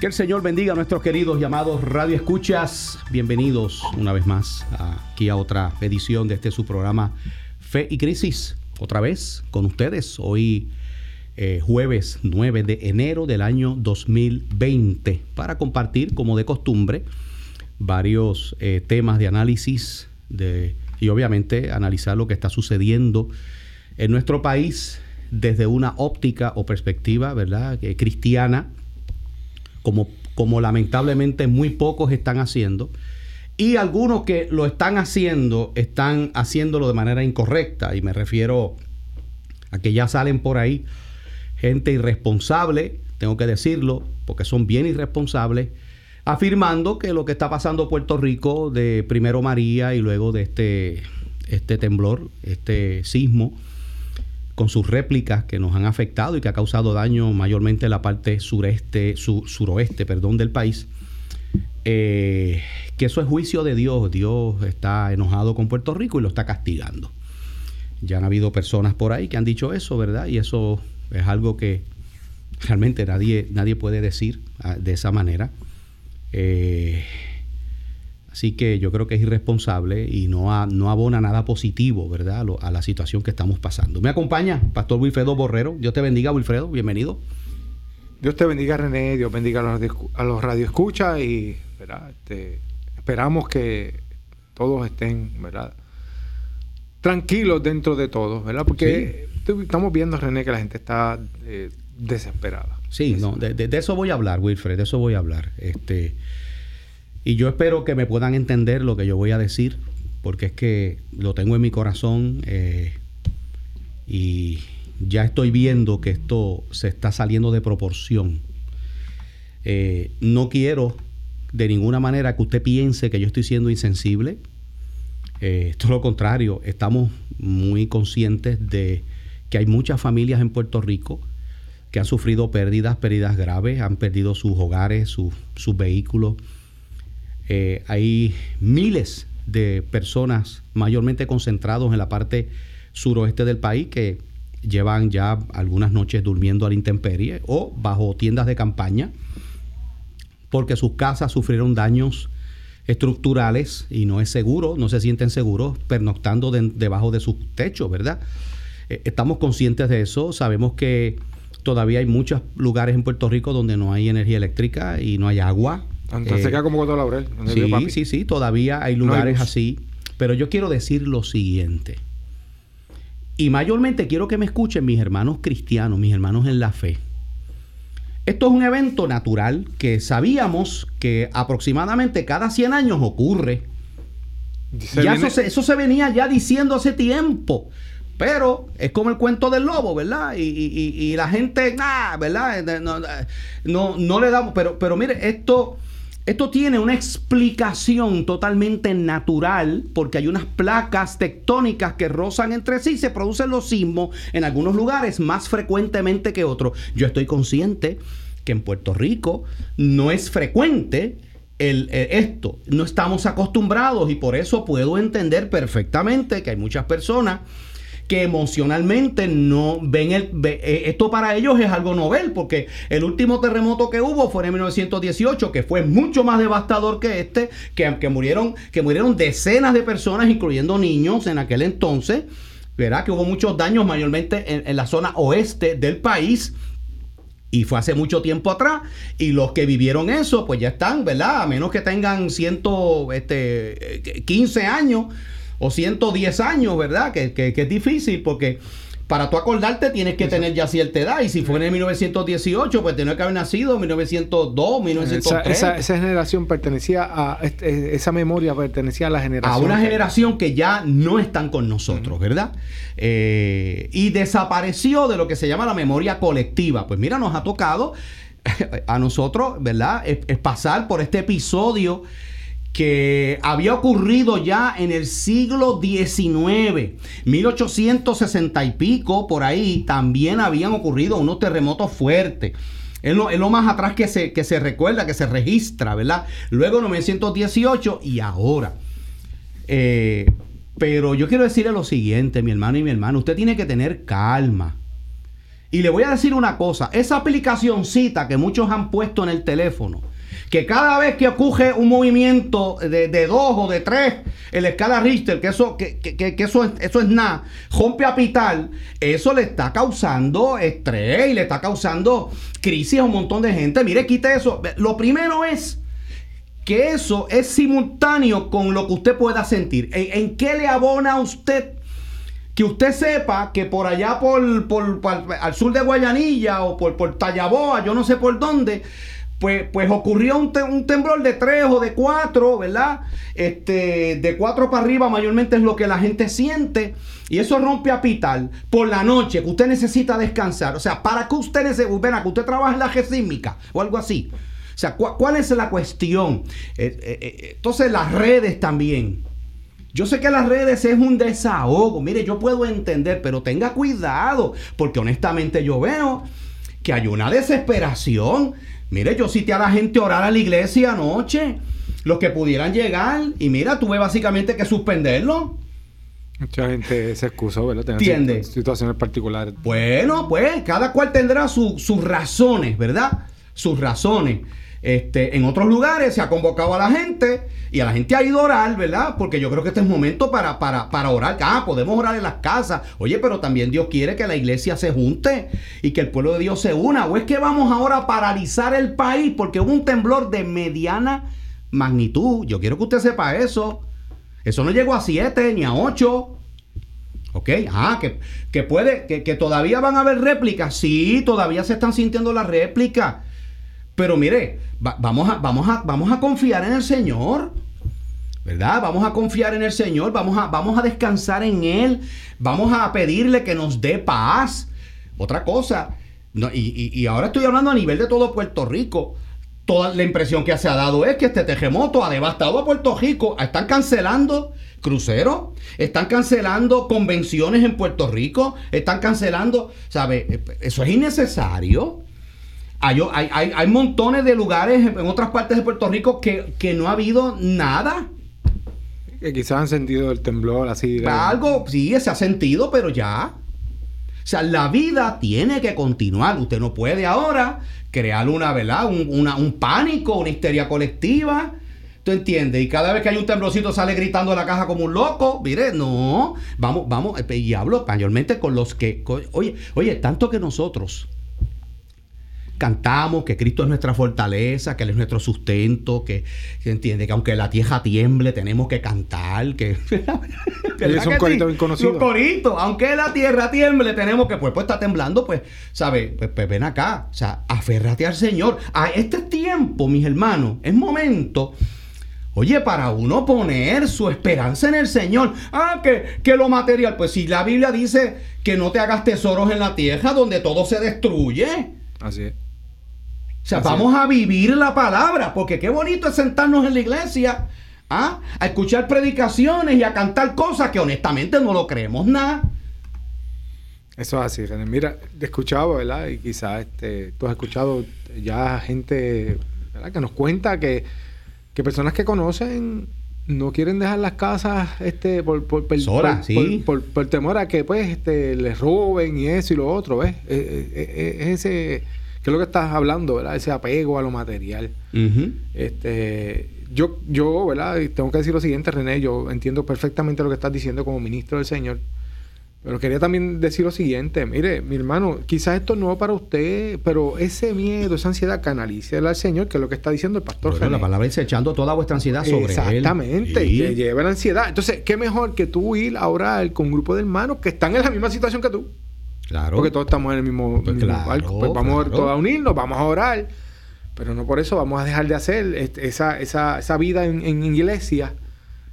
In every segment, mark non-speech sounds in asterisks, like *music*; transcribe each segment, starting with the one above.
Que el Señor bendiga a nuestros queridos llamados Radio Escuchas. Bienvenidos una vez más aquí a otra edición de este su programa Fe y Crisis. Otra vez con ustedes. Hoy eh, jueves 9 de enero del año 2020 para compartir como de costumbre varios eh, temas de análisis de, y obviamente analizar lo que está sucediendo en nuestro país desde una óptica o perspectiva, ¿verdad? Eh, cristiana como, como lamentablemente muy pocos están haciendo. Y algunos que lo están haciendo, están haciéndolo de manera incorrecta. Y me refiero a que ya salen por ahí gente irresponsable, tengo que decirlo, porque son bien irresponsables, afirmando que lo que está pasando en Puerto Rico de primero María y luego de este, este temblor, este sismo, con sus réplicas que nos han afectado y que ha causado daño mayormente en la parte sureste, suroeste perdón, del país, eh, que eso es juicio de Dios. Dios está enojado con Puerto Rico y lo está castigando. Ya han habido personas por ahí que han dicho eso, ¿verdad? Y eso es algo que realmente nadie, nadie puede decir ah, de esa manera. Eh, Así que yo creo que es irresponsable y no, no abona nada positivo, ¿verdad?, a, la situación que estamos pasando. Me acompaña Pastor Wilfredo Borrero. Dios te bendiga, Wilfredo. Bienvenido. Dios te bendiga, René. Dios bendiga a los, a los radioescuchas y este, esperamos que todos estén, ¿verdad? Tranquilos dentro de todo, ¿verdad? Porque estamos viendo, René, que la gente está eh, desesperada. Sí, no, de, de, eso voy a hablar, Wilfred, de eso voy a hablar. Este, y yo espero que me puedan entender lo que yo voy a decir, porque es que lo tengo en mi corazón eh, y ya estoy viendo que esto se está saliendo de proporción. Eh, no quiero de ninguna manera que usted piense que yo estoy siendo insensible. Eh, todo lo contrario, estamos muy conscientes de que hay muchas familias en Puerto Rico que han sufrido pérdidas, pérdidas graves, han perdido sus hogares, sus, sus vehículos eh, hay miles de personas mayormente concentrados en la parte suroeste del país que llevan ya algunas noches durmiendo a la intemperie o bajo tiendas de campaña porque sus casas sufrieron daños estructurales y no es seguro, no se sienten seguros pernoctando debajo de sus techos, ¿verdad? Eh, estamos conscientes de eso, sabemos que todavía hay muchos lugares en Puerto Rico donde no hay energía eléctrica y no hay agua, entonces eh, como Coto Laurel. Sí, sí, sí, todavía hay lugares así. Pero yo quiero decir lo siguiente. Y mayormente quiero que me escuchen mis hermanos cristianos, mis hermanos en la fe. Esto es un evento natural que sabíamos que aproximadamente cada 100 años ocurre. ya eso, se, eso se venía ya diciendo hace tiempo. Pero es como el cuento del lobo, ¿verdad? Y, y, y la gente, nada, ¿verdad? No, no, no, le damos. Pero, pero mire, esto esto tiene una explicación totalmente natural porque hay unas placas tectónicas que rozan entre sí, se producen los sismos en algunos lugares más frecuentemente que otros. Yo estoy consciente que en Puerto Rico no es frecuente el, eh, esto, no estamos acostumbrados y por eso puedo entender perfectamente que hay muchas personas que emocionalmente no ven el... Eh, esto para ellos es algo novel, porque el último terremoto que hubo fue en 1918, que fue mucho más devastador que este, que, que, murieron, que murieron decenas de personas, incluyendo niños en aquel entonces. Verá que hubo muchos daños mayormente en, la zona oeste del país. Y fue hace mucho tiempo atrás. Y los que vivieron eso, pues ya están, ¿verdad? A menos que tengan 115 este, años o 110 años, ¿verdad? Que, es difícil porque para tú acordarte tienes que tener ya cierta edad. Y si fue en 1918, pues tiene que haber nacido en 1902, 1903. Esa, esa, generación pertenecía a. Este, esa memoria pertenecía a la generación. A una generación que ya no están con nosotros, ¿verdad? Eh, y desapareció de lo que se llama la memoria colectiva. Pues mira, nos ha tocado *laughs* a nosotros, ¿verdad? es pasar por este episodio que había ocurrido ya en el siglo XIX, 1860 y pico, por ahí también habían ocurrido unos terremotos fuertes. Es lo, más atrás que se, que se recuerda, que se registra, ¿verdad? Luego 1918 y ahora. Eh, pero yo quiero decirle lo siguiente, mi hermano y mi hermano, usted tiene que tener calma. Y le voy a decir una cosa, esa aplicacióncita que muchos han puesto en el teléfono, que cada vez que ocurre un movimiento de, dos o de tres en la escala Richter, que eso, que, eso, es, eso es nada, rompe a pital, eso le está causando estrés y le está causando crisis a un montón de gente. Mire, quite eso. Lo primero es que eso es simultáneo con lo que usted pueda sentir. ¿En, qué le abona a usted? Que usted sepa que por allá por, por, al sur de Guayanilla o por, por Tallaboa, yo no sé por dónde, pues, pues ocurrió un, temblor de tres o de cuatro, ¿verdad? Este, de cuatro para arriba mayormente es lo que la gente siente. Y eso rompe a pital por la noche, que usted necesita descansar. O sea, ¿para que usted necesita, que usted trabaja en la gesísmica o algo así? O sea, ¿cuál es la cuestión? Eh, eh, eh, entonces las redes también. Yo sé que las redes es un desahogo. Mire, yo puedo entender, pero tenga cuidado, porque honestamente yo veo que hay una desesperación. Mire, yo cité a la gente a orar a la iglesia anoche, los que pudieran llegar, y mira, tuve básicamente que suspenderlo. Mucha gente se excusó, ¿verdad? ¿Entiendes? Situaciones particulares. Bueno, pues cada cual tendrá sus razones, ¿verdad? Sus razones. Este, en otros lugares se ha convocado a la gente y a la gente ha ido a orar, ¿verdad? Porque yo creo que este es momento para, para, para orar. Ah, podemos orar en las casas. Oye, pero también Dios quiere que la iglesia se junte y que el pueblo de Dios se una. ¿O es que vamos ahora a paralizar el país porque hubo un temblor de mediana magnitud? Yo quiero que usted sepa eso. Eso no llegó a 7 ni a 8. ¿Ok? Ah, que, que puede, que, que todavía van a haber réplicas. Sí, todavía se están sintiendo las réplicas. Pero mire, vamos, a, vamos, a, vamos a confiar en el Señor. ¿Verdad? Vamos a confiar en el Señor, vamos a, vamos a descansar en Él, vamos a pedirle que nos dé paz. Otra cosa, y, ahora estoy hablando a nivel de todo Puerto Rico. Toda la impresión que se ha dado es que este terremoto ha devastado a Puerto Rico. Están cancelando cruceros, están cancelando convenciones en Puerto Rico, están cancelando, ¿sabe? Eso es innecesario. Hay, hay, montones de lugares en otras partes de Puerto Rico que, no ha habido nada. Que quizás han sentido el temblor así. Algo, sí, se ha sentido, pero ya. O sea, la vida tiene que continuar. Usted no puede ahora crear una, ¿verdad? Un, un pánico, una histeria colectiva. ¿Tú entiendes? Y cada vez que hay un temblorcito sale gritando en la caja como un loco. Mire, no. Vamos, vamos. Y hablo mayormente con los que. oye, oye, tanto que nosotros cantamos que Cristo es nuestra fortaleza, que Él es nuestro sustento, que se entiende que aunque la tierra tiemble, tenemos que cantar, que... es un corito bien conocido. Un corito, aunque la tierra tiemble, tenemos que, pues, pues está temblando, pues, ¿sabes? Pues, pues, ven acá, o sea, aférrate al Señor. A este tiempo, mis hermanos, es momento... Oye, para uno poner su esperanza en el Señor. Ah, que, que lo material. Pues si la Biblia dice que no te hagas tesoros en la tierra donde todo se destruye. Así es. O sea, vamos a vivir la palabra, porque qué bonito es sentarnos en la iglesia ¿ah? a escuchar predicaciones y a cantar cosas que honestamente no lo creemos nada. Eso es así, René. Mira, he escuchado, ¿verdad? Y quizás este, tú has escuchado ya gente ¿verdad? que nos cuenta que, personas que conocen no quieren dejar las casas este por por, por, temor a que pues este les roben y eso y lo otro, ¿ves? Es, ese que es lo que estás hablando, ¿verdad? Ese apego a lo material. Este, yo, yo, ¿verdad? tengo que decir lo siguiente, René, yo entiendo perfectamente lo que estás diciendo como ministro del Señor. Pero quería también decir lo siguiente, mire, mi hermano, quizás esto es nuevo para usted, pero ese miedo, esa ansiedad, canalícela al Señor, que es lo que está diciendo el pastor bueno, La palabra dice echando toda vuestra ansiedad sobre Exactamente, él. Exactamente, lleva la ansiedad. Entonces, ¿qué mejor que tú ir a orar con un grupo de hermanos que están en la misma situación que tú? Claro. Porque todos estamos en el mismo, pues barco. Pues vamos todos a unirnos, vamos a orar. Pero no por eso vamos a dejar de hacer este, esa, esa, esa vida en, iglesia.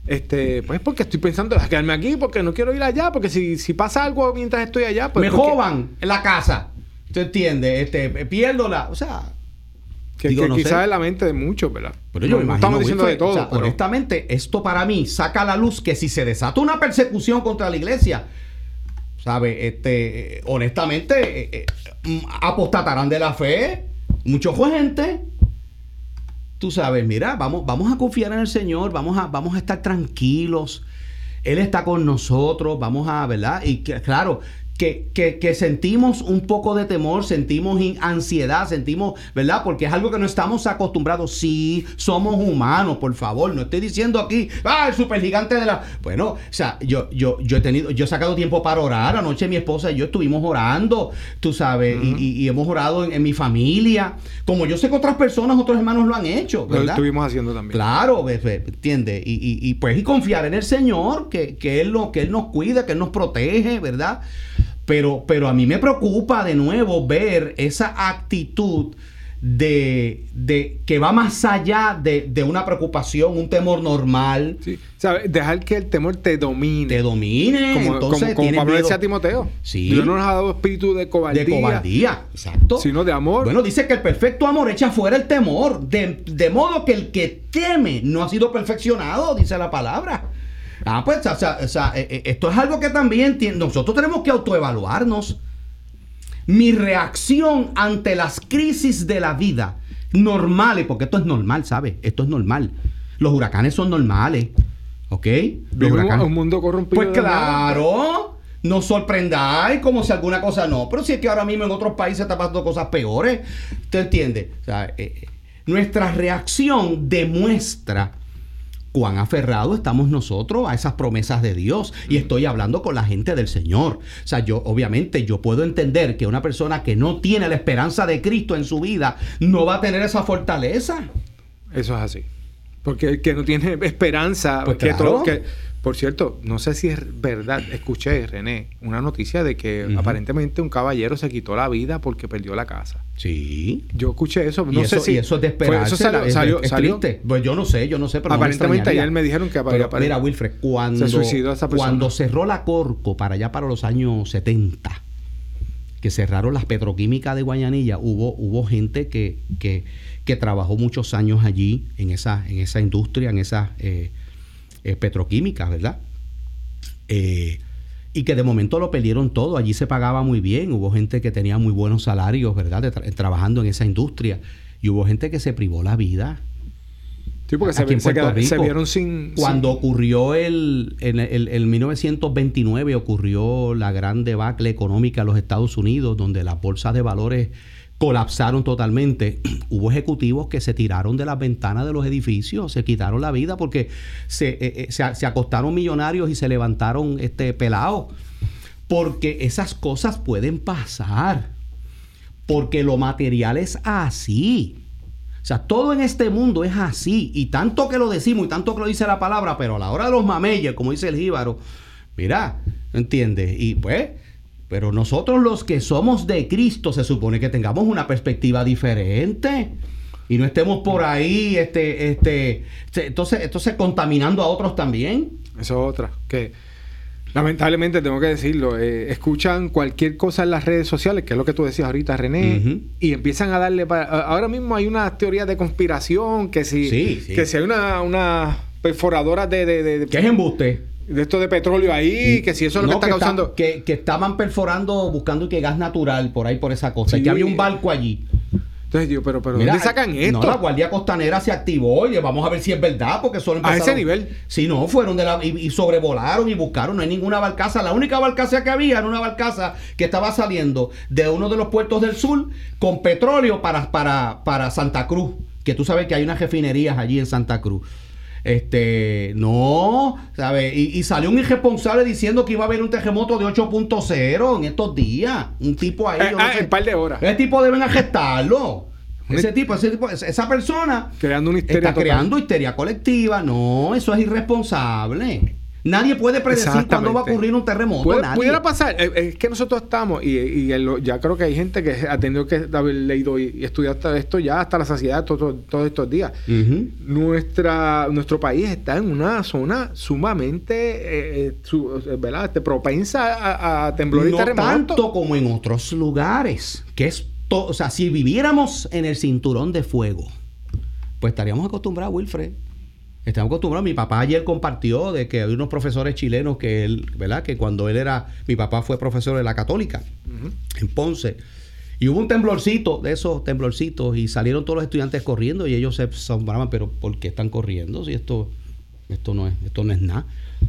Este, pues porque estoy pensando en quedarme aquí, porque no quiero ir allá, porque si, si pasa algo mientras estoy allá, pues. Me joban en la casa. ¿Tú entiendes? Este, pierdo la. O sea. Que, quizás es la mente de muchos, ¿verdad? Pero yo no, estamos diciendo de todo. Honestamente, esto para mí saca a la luz que si se desata una persecución contra la iglesia, ¿sabe? Este, honestamente, eh, eh, mm, apostatarán de la fe. Muchos gente. Tú sabes, mira, vamos, vamos a confiar en el Señor, vamos a, vamos a estar tranquilos. Él está con nosotros, vamos a, ¿verdad? Y claro, que, que, sentimos un poco de temor, sentimos ansiedad, sentimos, ¿verdad? Porque es algo que no estamos acostumbrados. Sí, somos humanos, por favor. No estoy diciendo aquí, ah, el supergigante de la. Bueno, o sea, yo, yo, yo he tenido, yo he sacado tiempo para orar. Anoche mi esposa y yo estuvimos orando, tú sabes, y, hemos orado en, mi familia. Como yo sé que otras personas, otros hermanos lo han hecho, ¿verdad? Lo estuvimos haciendo también. Claro, ¿entiendes? Y, y, pues, y confiar en el Señor, que, que, él lo, que Él nos cuida, que Él nos protege, ¿verdad? Pero, pero a mí me preocupa de nuevo ver esa actitud de, de que va más allá de, de, una preocupación, un temor normal. Sí. Dejar que el temor te domine. Te domine. Como, entonces, como, como Pablo decía a Timoteo. Sí. Dios no nos ha dado espíritu de cobardía. De cobardía, exacto. Sino de amor. Bueno, dice que el perfecto amor echa fuera el temor. De, de modo que el que teme no ha sido perfeccionado, dice la palabra. Ah, pues, o sea, o sea, eh, eh, esto es algo que también nosotros tenemos que autoevaluarnos. Mi reacción ante las crisis de la vida, normales, porque esto es normal, ¿sabes? Esto es normal. Los huracanes son normales, ¿ok? Los huracanes. un mundo corrompido. Pues claro, no sorprendáis como si alguna cosa no. Pero si es que ahora mismo en otros países está pasando cosas peores, ¿te entiendes? O sea, eh, nuestra reacción demuestra cuán aferrados estamos nosotros a esas promesas de Dios. Y estoy hablando con la gente del Señor. O sea, yo obviamente yo puedo entender que una persona que no tiene la esperanza de Cristo en su vida no va a tener esa fortaleza. Eso es así. Porque el que no tiene esperanza, pues que, todo, que, por cierto, no sé si es verdad, escuché, René, una noticia de que aparentemente un caballero se quitó la vida porque perdió la casa. Sí. Yo escuché eso, no sé si... eso es de esperarse. eso salió, salió, Pues yo no sé, yo no sé, pero Aparentemente ayer me dijeron que... Pero, mira, Wilfred, cuando, cuando cerró la Corco para allá para los años 70, que cerraron las petroquímicas de Guayanilla, hubo, hubo gente que, que, que trabajó muchos años allí en esa, en esa industria, en esa... Eh, eh, petroquímicas, ¿verdad? Eh, y que de momento lo perdieron todo. Allí se pagaba muy bien, hubo gente que tenía muy buenos salarios, ¿verdad? trabajando en esa industria. Y hubo gente que se privó la vida. Sí, porque se, se, vieron sin... Cuando ocurrió el, en el, 1929, ocurrió la gran debacle económica de los Estados Unidos, donde las bolsas de valores colapsaron totalmente. *clears throat* Hubo ejecutivos que se tiraron de las ventanas de los edificios, se quitaron la vida porque se, eh, eh, se, acostaron millonarios y se levantaron este, pelados. Porque esas cosas pueden pasar. Porque lo material es así. O sea, todo en este mundo es así. Y tanto que lo decimos y tanto que lo dice la palabra, pero a la hora de los mameyes, como dice el jíbaro, mira, ¿entiendes? Y pues pero nosotros los que somos de Cristo se supone que tengamos una perspectiva diferente y no estemos por ahí este este entonces entonces contaminando a otros también. Eso es otra que lamentablemente tengo que decirlo, eh, escuchan cualquier cosa en las redes sociales, que es lo que tú decías ahorita, René, y empiezan a darle para, ahora mismo hay una teoría de conspiración que si que si hay una una perforadora de, de, de, ¿Qué es embuste? De esto de petróleo ahí, que si eso es lo que está causando. que, estaban perforando, buscando que gas natural por ahí, por esa cosa. Y que había un barco allí. Entonces digo, pero, pero ¿dónde sacan esto? No, la Guardia Costanera se activó y vamos a ver si es verdad, porque solo empezaron... A ese nivel. Si no, fueron de la... Y, sobrevolaron y buscaron, no hay ninguna barcaza. La única barcaza que había era una barcaza que estaba saliendo de uno de los puertos del sur con petróleo para, para, para Santa Cruz. Que tú sabes que hay unas refinerías allí en Santa Cruz. Este, no, ¿sabes? Y, salió un irresponsable diciendo que iba a haber un terremoto de 8.0 en estos días. Un tipo ahí. Eh, ah, en un par de horas. Ese tipo deben arrestarlo. Ese tipo, ese tipo, esa persona creando una histeria está creando histeria colectiva. No, eso es irresponsable. Nadie puede predecir cuándo va a ocurrir un terremoto. nadie. Pudiera pasar. Eh, es que nosotros estamos, y, ya creo que hay gente que ha tenido que haber leído y, estudiado esto ya hasta la saciedad todos estos días. Nuestra, nuestro país está en una zona sumamente eh, eh, ¿verdad? Este, propensa a, a temblor no y tanto como en otros lugares, que es o sea, si viviéramos en el cinturón de fuego, pues estaríamos acostumbrados, Wilfred. Estamos acostumbrados. Mi papá ayer compartió de que hay unos profesores chilenos que él, ¿verdad? Que cuando él era, mi papá fue profesor de la católica en Ponce. Y hubo un temblorcito de esos temblorcitos y salieron todos los estudiantes corriendo y ellos se asombraban, pero ¿por qué están corriendo? Si esto, esto no es, esto no es nada.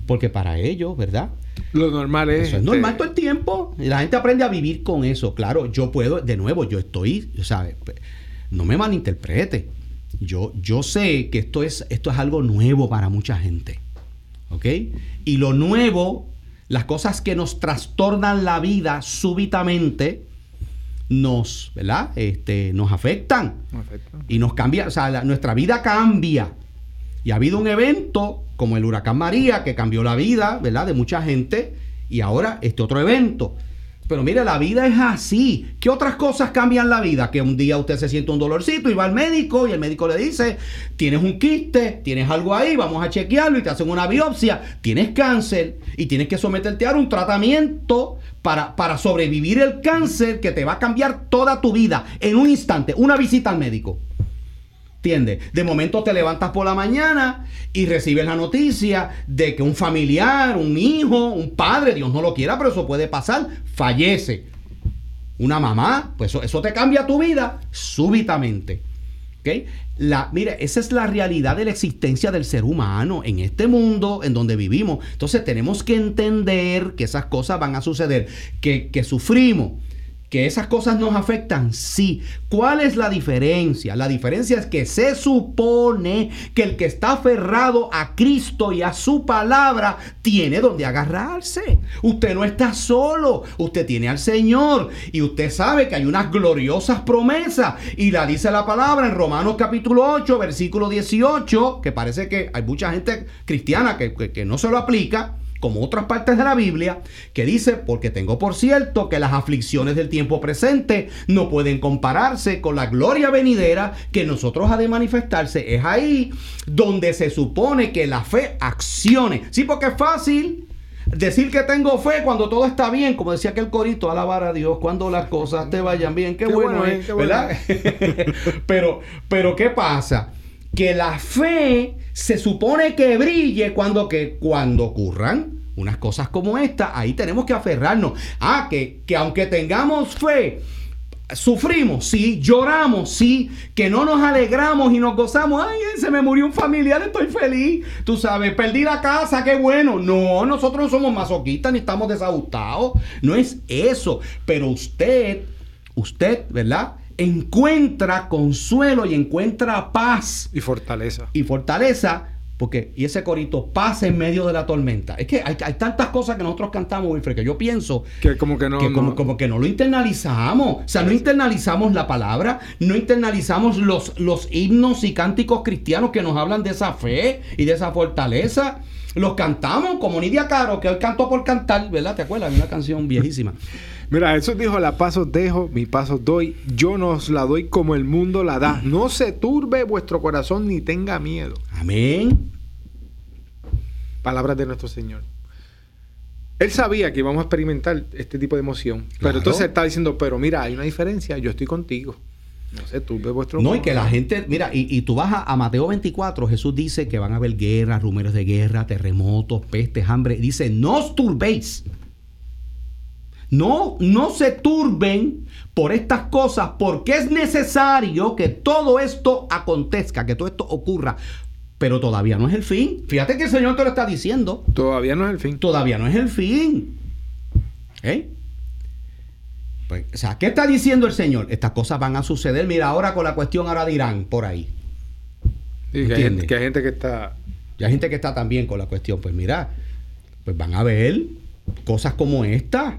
Porque para ellos, ¿verdad? Lo normal es. Eso es normal este todo el tiempo. Y la gente aprende a vivir con eso. Claro, yo puedo, de nuevo, yo estoy, ¿sabes? No me malinterprete. Yo, yo sé que esto es, esto es algo nuevo para mucha gente. ¿Ok? Y lo nuevo, las cosas que nos trastornan la vida súbitamente, nos, ¿verdad? Este, nos afectan. Y nos cambia, o sea, nuestra vida cambia. Y ha habido un evento como el huracán María que cambió la vida, ¿verdad? De mucha gente. Y ahora este otro evento. Pero mire, la vida es así. ¿Qué otras cosas cambian la vida? Que un día usted se siente un dolorcito y va al médico y el médico le dice, tienes un quiste, tienes algo ahí, vamos a chequearlo y te hacen una biopsia, tienes cáncer y tienes que someterte a un tratamiento para, para sobrevivir el cáncer que te va a cambiar toda tu vida en un instante, una visita al médico. De momento te levantas por la mañana y recibes la noticia de que un familiar, un hijo, un padre, Dios no lo quiera, pero eso puede pasar, fallece. Una mamá, pues eso, te cambia tu vida súbitamente. ¿Okay? La, mire, esa es la realidad de la existencia del ser humano en este mundo en donde vivimos. Entonces tenemos que entender que esas cosas van a suceder, que, que sufrimos, que esas cosas nos afectan, sí. ¿Cuál es la diferencia? La diferencia es que se supone que el que está aferrado a Cristo y a su palabra tiene donde agarrarse. Usted no está solo, usted tiene al Señor y usted sabe que hay unas gloriosas promesas y la dice la palabra en Romanos capítulo 8, versículo 18, que parece que hay mucha gente cristiana que, que no se lo aplica como otras partes de la Biblia, que dice, porque tengo por cierto que las aflicciones del tiempo presente no pueden compararse con la gloria venidera que nosotros ha de manifestarse. Es ahí donde se supone que la fe accione. Sí, porque es fácil. Decir que tengo fe cuando todo está bien, como decía aquel corito, alabar a Dios cuando las cosas te vayan bien. Qué, bueno, es, ¿verdad? *laughs* pero, pero, ¿qué pasa? Que la fe se supone que brille cuando, que, cuando ocurran unas cosas como esta. Ahí tenemos que aferrarnos. Ah, que, que aunque tengamos fe, sufrimos, sí, lloramos, sí, que no nos alegramos y nos gozamos. Ay, se me murió un familiar, estoy feliz. Tú sabes, perdí la casa, qué bueno. No, nosotros no somos masoquistas ni estamos desajustados. No es eso. Pero usted, usted, ¿verdad? encuentra consuelo y encuentra paz. Y fortaleza. Y fortaleza, porque, y ese corito pasa en medio de la tormenta. Es que hay, tantas cosas que nosotros cantamos, Wilfred, que yo pienso que como que no, como, que no lo internalizamos. O sea, no internalizamos la palabra, no internalizamos los, los himnos y cánticos cristianos que nos hablan de esa fe y de esa fortaleza. Los cantamos como Nidia Caro, que hoy canto por cantar, ¿verdad? ¿Te acuerdas? Una canción viejísima. Mira, Jesús dijo, la paso dejo, mi paso doy, yo nos la doy como el mundo la da. No se turbe vuestro corazón ni tenga miedo. Amén. Palabras de nuestro Señor. Él sabía que íbamos a experimentar este tipo de emoción. Pero entonces está diciendo, pero mira, hay una diferencia, yo estoy contigo. No se turbe vuestro No, y que la gente, mira, y, tú vas a, Mateo 24, Jesús dice que van a haber guerras, rumores de guerra, terremotos, pestes, hambre. Dice, no os turbéis. No, no se turben por estas cosas, porque es necesario que todo esto acontezca, que todo esto ocurra. Pero todavía no es el fin. Fíjate que el Señor te lo está diciendo. Todavía no es el fin. Todavía no es el fin. ¿Eh? Pues, o sea, ¿qué está diciendo el Señor? Estas cosas van a suceder. Mira, ahora con la cuestión ahora dirán por ahí. que, hay gente, que hay gente que está. Y hay gente que está también con la cuestión. Pues mira, pues van a ver cosas como esta.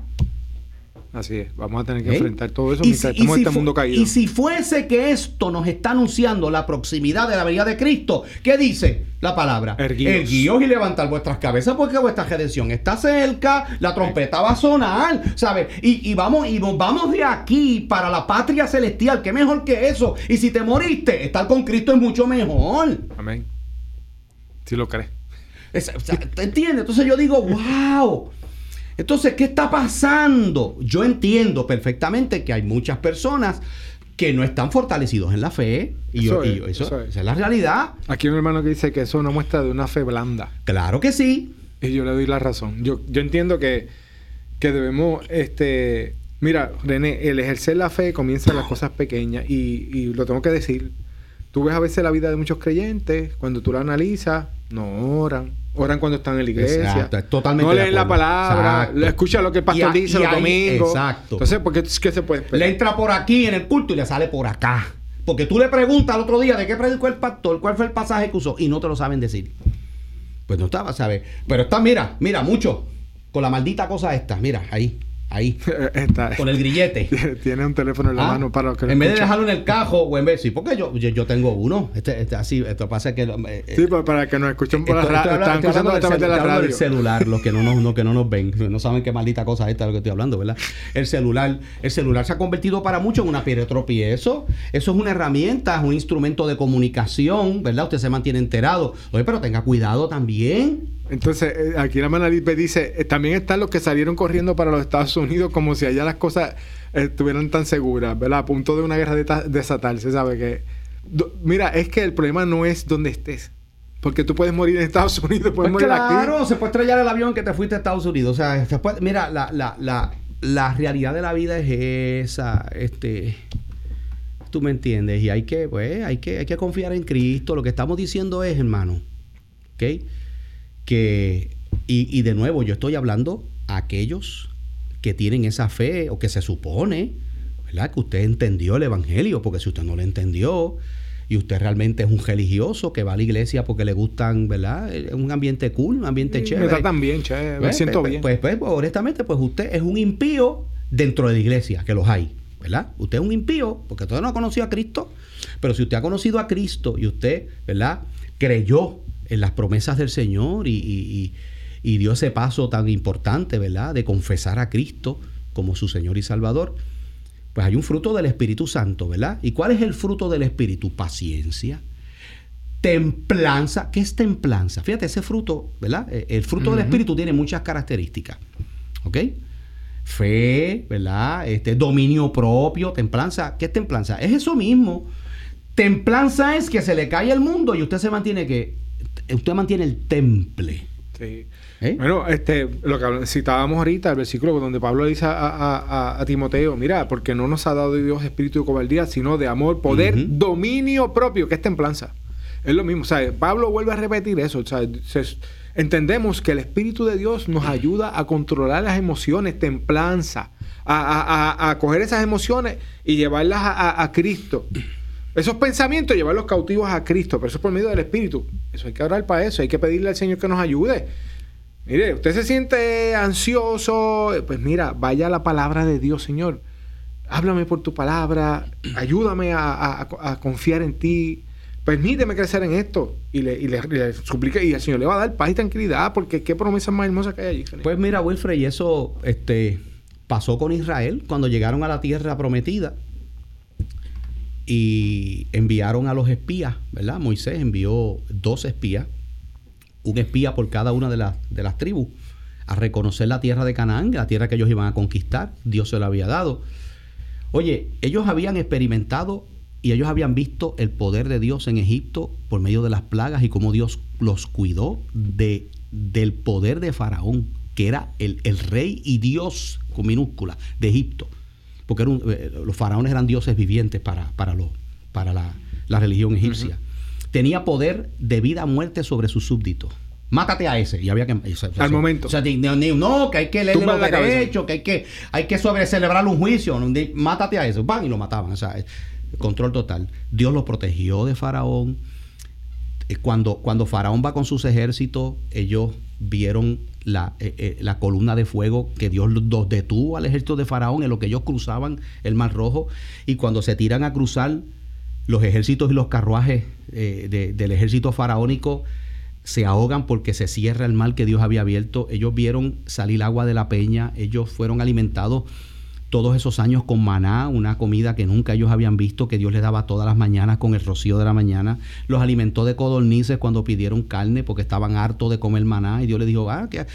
Así es, vamos a tener que ¿Eh? enfrentar todo eso mientras estamos en este mundo caído. Y si fuese que esto nos está anunciando la proximidad de la venida de Cristo, ¿qué dice la palabra? Erguíos. y levantar vuestras cabezas porque vuestra redención está cerca, la trompeta va a sonar, ¿sabes? Y, vamos, y vamos de aquí para la patria celestial, ¿qué mejor que eso? Y si te moriste, estar con Cristo es mucho mejor. Amén. Si lo crees. ¿Te entiendes? Entonces yo digo, wow. Entonces, ¿qué está pasando? Yo entiendo perfectamente que hay muchas personas que no están fortalecidos en la fe. Y eso, es, esa es la realidad. Aquí hay un hermano que dice que eso no muestra de una fe blanda. Claro que sí. Y yo le doy la razón. Yo, yo entiendo que, que debemos, este, mira, René, el ejercer la fe comienza en las cosas pequeñas y, y lo tengo que decir. Tú ves a veces la vida de muchos creyentes, cuando tú la analizas, no oran, Oran cuando están en la iglesia. Exacto, totalmente. No leen la palabra, le escucha lo que el pastor dice los domingos. Exacto. Entonces, ¿por qué, qué se puede esperar? Le entra por aquí en el culto y le sale por acá. Porque tú le preguntas al otro día de qué predicó el pastor, cuál fue el pasaje que usó, y no te lo saben decir. Pues no estaba, ¿sabes? Pero está, mira, mira, mucho. Con la maldita cosa esta, mira, ahí. Ahí. *laughs* Con el grillete. *laughs* Tiene un teléfono en la ah, mano para que En vez de dejarlo en el cajo o en vez sí, porque yo, yo, tengo uno. Este, este, así, esto pasa que. Eh, sí, pues para que nos escuchen por la radio. Están escuchando del, la radio. El celular, los que no, no, que no nos ven. No saben qué maldita cosa es esta de lo que estoy hablando, ¿verdad? El celular. El celular se ha convertido para muchos en una piedra de tropiezo. Eso es una herramienta, es un instrumento de comunicación, ¿verdad? Usted se mantiene enterado. Oye, pero tenga cuidado también. Entonces, eh, aquí la Manalipe dice, eh, también están los que salieron corriendo para los Estados Unidos como si allá las cosas estuvieran tan seguras, ¿verdad? A punto de una guerra de desatarse, ¿sabe? Que, mira, es que el problema no es donde estés. Porque tú puedes morir en Estados *laughs* Unidos, puedes pues morir claro, se puede estrellar el avión que te fuiste a Estados Unidos. O sea, mira, la, la, la, la realidad de la vida es esa, este... Tú me entiendes, y hay que, pues, hay que, hay que confiar en Cristo. Lo que estamos diciendo es, hermano, ¿ok? Que, y, de nuevo, yo estoy hablando a aquellos que tienen esa fe o que se supone, ¿verdad? Que usted entendió el Evangelio, porque si usted no lo entendió y usted realmente es un religioso que va a la iglesia porque le gustan, ¿verdad? Es un ambiente cool, un ambiente chévere. Me tratan bien, chévere, me siento pues, bien. Pues, pues, pues, honestamente, pues usted es un impío dentro de la iglesia, que los hay, ¿verdad? Usted es un impío porque todavía no ha conocido a Cristo, pero si usted ha conocido a Cristo y usted, ¿verdad? Creyó en las promesas del Señor y, dio ese paso tan importante, ¿verdad? De confesar a Cristo como su Señor y Salvador, pues hay un fruto del Espíritu Santo, ¿verdad? ¿Y cuál es el fruto del Espíritu? Paciencia, templanza. ¿Qué es templanza? Fíjate, ese fruto, ¿verdad? Eh, el fruto del Espíritu tiene muchas características, ¿ok? Fe, ¿verdad? Este, dominio propio, templanza. ¿Qué es templanza? Es eso mismo. Templanza es que se le cae el mundo y usted se mantiene que usted mantiene el temple. Sí. ¿Eh? Bueno, este, lo que citábamos ahorita, el versículo donde Pablo dice a, Timoteo, mira, porque no nos ha dado Dios espíritu de cobardía, sino de amor, poder, dominio propio, que es templanza. Es lo mismo, o sea, Pablo vuelve a repetir eso, o sea, entendemos que el Espíritu de Dios nos ayuda a controlar las emociones, templanza, a, a coger esas emociones y llevarlas a, Cristo. Esos pensamientos, llevarlos cautivos a Cristo, pero eso es por medio del Espíritu. Eso hay que orar para eso, hay que pedirle al Señor que nos ayude. Mire, usted se siente ansioso, pues mira, vaya a la palabra de Dios, Señor. Háblame por tu palabra, ayúdame a, confiar en ti, permíteme crecer en esto. Y le, y le, suplique, y el Señor le va a dar paz y tranquilidad, porque qué promesa más hermosa que hay allí. Pues mira, Wilfred, y eso este, pasó con Israel cuando llegaron a la tierra prometida y enviaron a los espías, ¿verdad? Moisés envió dos espías, un espía por cada una de, las, de las tribus, a reconocer la tierra de Canaán, la tierra que ellos iban a conquistar, Dios se la había dado. Oye, ellos habían experimentado y ellos habían visto el poder de Dios en Egipto por medio de las plagas y cómo Dios los cuidó de, del poder de Faraón, que era el, el rey y Dios con minúscula de Egipto porque eh, los faraones eran dioses vivientes para, para, para la, religión egipcia. Tenía poder de vida a muerte sobre sus súbditos. Mátate a ese. Y había que. Al momento. O sea, no, que hay que leerle los derechos, que hay que, hay que sobre celebrar un juicio. Mátate a ese. Van y lo mataban. O sea, control total. Dios los protegió de Faraón. Eh, cuando, cuando Faraón va con sus ejércitos, ellos vieron la, eh, eh, la, columna de fuego que Dios los detuvo al ejército de Faraón en lo que ellos cruzaban el Mar Rojo. Y cuando se tiran a cruzar los ejércitos y los carruajes eh, del ejército faraónico, se ahogan porque se cierra el mar que Dios había abierto. Ellos vieron salir agua de la peña, ellos fueron alimentados todos esos años con maná, una comida que nunca ellos habían visto, que Dios les daba todas las mañanas con el rocío de la mañana. Los alimentó de codornices cuando pidieron carne porque estaban hartos de comer maná. Y Dios les dijo, ah, que,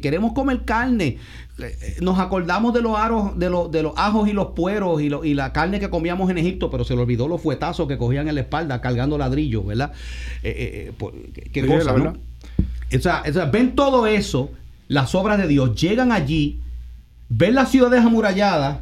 queremos comer carne. Eh, nos acordamos de los, aros, de, los, de los ajos y los pueros y, y, la carne que comíamos en Egipto, pero se le olvidó los fuetazos que cogían en la espalda cargando ladrillos, ¿verdad? Eh, eh, qué cosa, ¿no? O sea, o sea, ven todo eso, las obras de Dios, llegan allí ven las ciudades amuralladas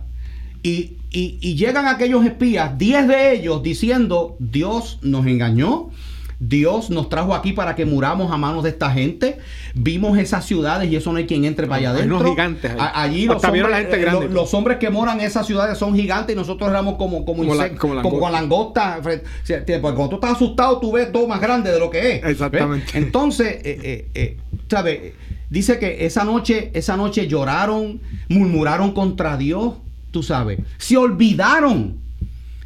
y, y, llegan aquellos espías, 10 de ellos diciendo, Dios nos engañó, Dios nos trajo aquí para que muramos a manos de esta gente. Vimos esas ciudades y eso no hay quien entre para allá adentro. Unos gigantes. Allí los hombres, eh, los, hombres, que moran en esas ciudades son gigantes y nosotros éramos como como, como, como, con langosta. Porque cuando tú estás asustado, tú ves todo más grande de lo que es. Exactamente. Entonces, eh, eh, eh ¿sabes? Dice que esa noche, esa noche lloraron, murmuraron contra Dios, tú sabes. Se olvidaron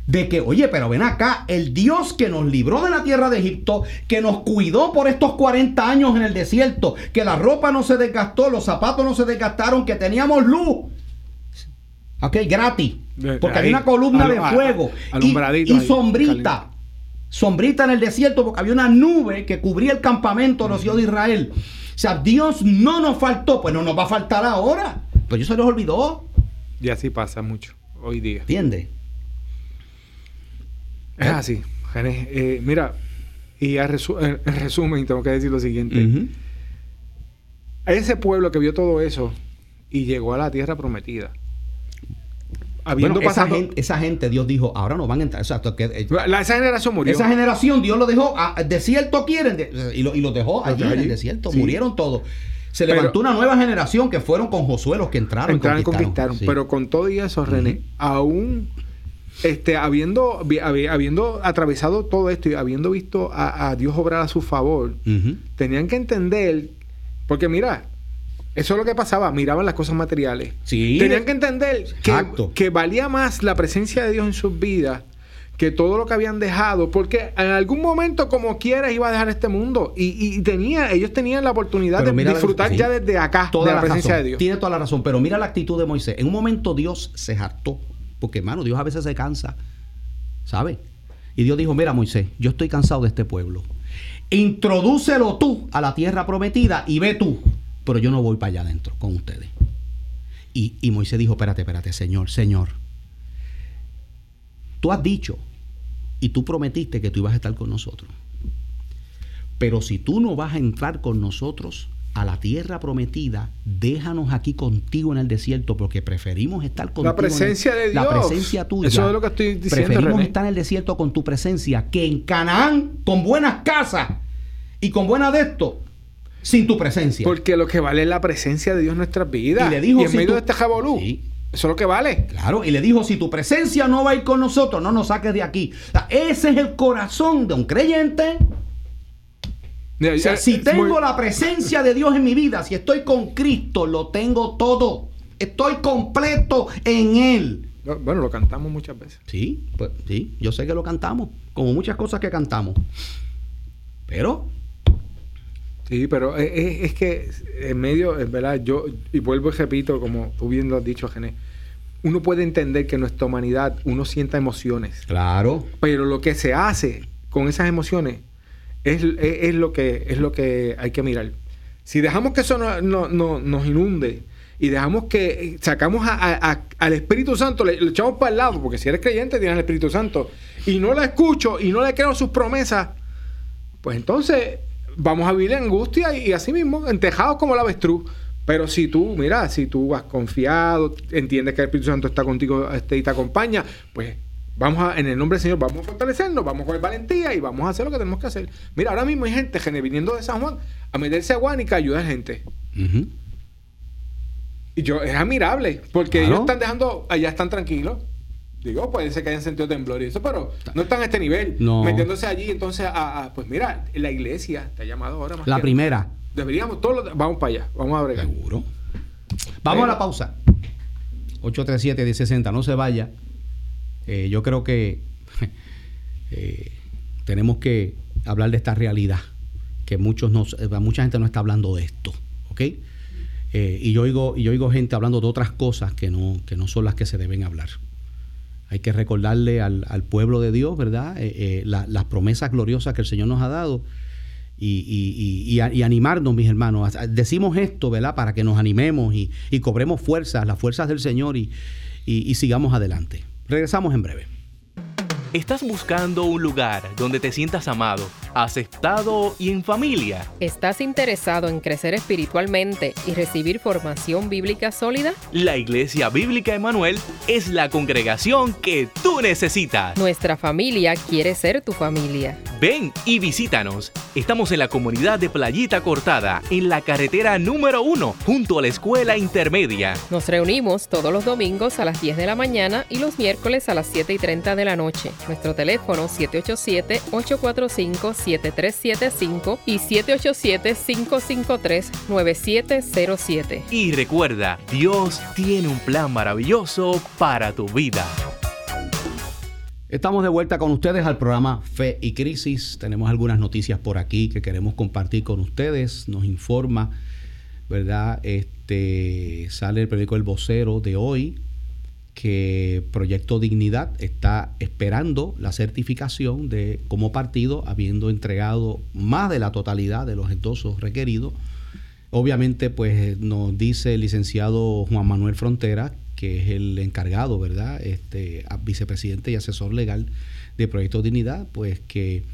de que, oye, pero ven acá, el Dios que nos libró de la tierra de Egipto, que nos cuidó por estos 40 años en el desierto, que la ropa no se desgastó, los zapatos no se desgastaron, que teníamos luz. Ok, gratis. Porque había una columna de fuego y, sombrita. Sombrita en el desierto porque había una nube que cubría el campamento de los hijos de Israel. O sea, Dios no nos faltó, pues no nos va a faltar ahora. Pues yo se los olvidó. Y así pasa mucho hoy día. ¿Entiendes? Es así. Eh, mira, y en resumen, tengo que decir lo siguiente. Ese pueblo que vio todo eso y llegó a la tierra prometida habiendo esa, gente, esa, gente, Dios dijo, ahora no van a entrar. que, eh, esa generación murió. Esa generación, Dios lo dejó, a, desierto quieren, y, lo, y lo dejó allí, en el desierto, murieron todos. Se levantó una nueva generación que fueron con Josué los que entraron. Entraron y conquistaron. Pero con todo y eso, René, aún este, habiendo, habiendo atravesado todo esto y habiendo visto a, Dios obrar a su favor, tenían que entender, porque mira, eso es lo que pasaba, miraban las cosas materiales. Sí. Tenían que entender que, que, valía más la presencia de Dios en sus vidas que todo lo que habían dejado, porque en algún momento, como quieras, iba a dejar este mundo. Y, tenía, ellos tenían la oportunidad de disfrutar ya desde acá toda de la, presencia de Dios. Tiene toda la razón, pero mira la actitud de Moisés. En un momento Dios se hartó, porque hermano, Dios a veces se cansa, ¿sabe? Y Dios dijo, mira Moisés, yo estoy cansado de este pueblo. Introdúcelo tú a la tierra prometida y ve tú pero yo no voy para allá adentro con ustedes. Y, y Moisés dijo, espérate, espérate, Señor, Señor, tú has dicho y tú prometiste que tú ibas a estar con nosotros. Pero si tú no vas a entrar con nosotros a la tierra prometida, déjanos aquí contigo en el desierto porque preferimos estar contigo. La presencia de Dios. La presencia tuya. Eso es lo que estoy diciendo. Preferimos estar en el desierto con tu presencia que en Canaán con buenas casas y con buena de esto sin tu presencia. Porque lo que vale es la presencia de Dios en nuestras vidas. Y le dijo, en medio de este jabolú. Eso es lo que vale. Claro, y le dijo, si tu presencia no va a ir con nosotros, no nos saques de aquí. ese es el corazón de un creyente. si tengo la presencia de Dios en mi vida, si estoy con Cristo, lo tengo todo. Estoy completo en Él. Bueno, lo cantamos muchas veces. Sí, pues sí, yo sé que lo cantamos, como muchas cosas que cantamos. Pero Sí, pero es, que en medio, es verdad, yo, y vuelvo y repito, como tú bien lo has dicho, Gené, uno puede entender que en nuestra humanidad uno sienta emociones. Claro. Pero lo que se hace con esas emociones es, lo, que, es lo que hay que mirar. Si dejamos que eso no, nos inunde y dejamos que sacamos al Espíritu Santo, le, echamos para el lado, porque si eres creyente tienes al Espíritu Santo, y no la escucho y no le creo sus promesas, pues entonces vamos a vivir en angustia y, así mismo, entejados como la avestruz. Pero si tú, mira, si tú has confiado, entiendes que el Espíritu Santo está contigo este, y te acompaña, pues vamos a, en el nombre del Señor, vamos a fortalecernos, vamos a coger valentía y vamos a hacer lo que tenemos que hacer. Mira, ahora mismo hay gente viniendo de San Juan a meterse a Guanica a ayudar a gente. Y yo, es admirable, porque ellos están dejando, allá están tranquilos. Digo, puede ser que hayan sentido temblor y eso, pero no están a este nivel. Metiéndose allí, entonces, a, pues mira, la iglesia te ha llamado ahora más. La primera. Deberíamos, todos vamos para allá, vamos a bregar. Seguro. Vamos a la pausa. 837-1060, no se vaya. Eh, yo creo que *laughs* eh, tenemos que hablar de esta realidad, que muchos no, eh, mucha gente no está hablando de esto, ¿ok? Eh, y, yo oigo, y yo oigo gente hablando de otras cosas que no, que no son las que se deben hablar. Hay que recordarle al, pueblo de Dios, ¿verdad? Eh, las promesas gloriosas que el Señor nos ha dado y, animarnos, mis hermanos. Decimos esto, ¿verdad? Para que nos animemos y, cobremos fuerzas, las fuerzas del Señor y sigamos adelante. Regresamos en breve. ¿Estás buscando un lugar donde te sientas amado, aceptado y en familia? ¿Estás interesado en crecer espiritualmente y recibir formación bíblica sólida? La Iglesia Bíblica Emanuel es la congregación que tú necesitas. Nuestra familia quiere ser tu familia. Ven y visítanos. Estamos en la comunidad de Playita Cortada, en la carretera número uno, junto a la escuela intermedia. Nos reunimos todos los domingos a las 10 de la mañana y los miércoles a las 7 y 30 de la noche. Nuestro teléfono 787-845-7375 y 787-553-9707. Y recuerda, Dios tiene un plan maravilloso para tu vida. Estamos de vuelta con ustedes al programa Fe y Crisis. Tenemos algunas noticias por aquí que queremos compartir con ustedes. Nos informa, ¿verdad? Este sale el periódico El Vocero de hoy que Proyecto Dignidad está esperando la certificación de como partido, habiendo entregado más de la totalidad de los endosos requeridos. Obviamente, pues nos dice el licenciado Juan Manuel Frontera que es el encargado, ¿verdad? Este, vicepresidente y asesor legal de Proyecto Dignidad, pues que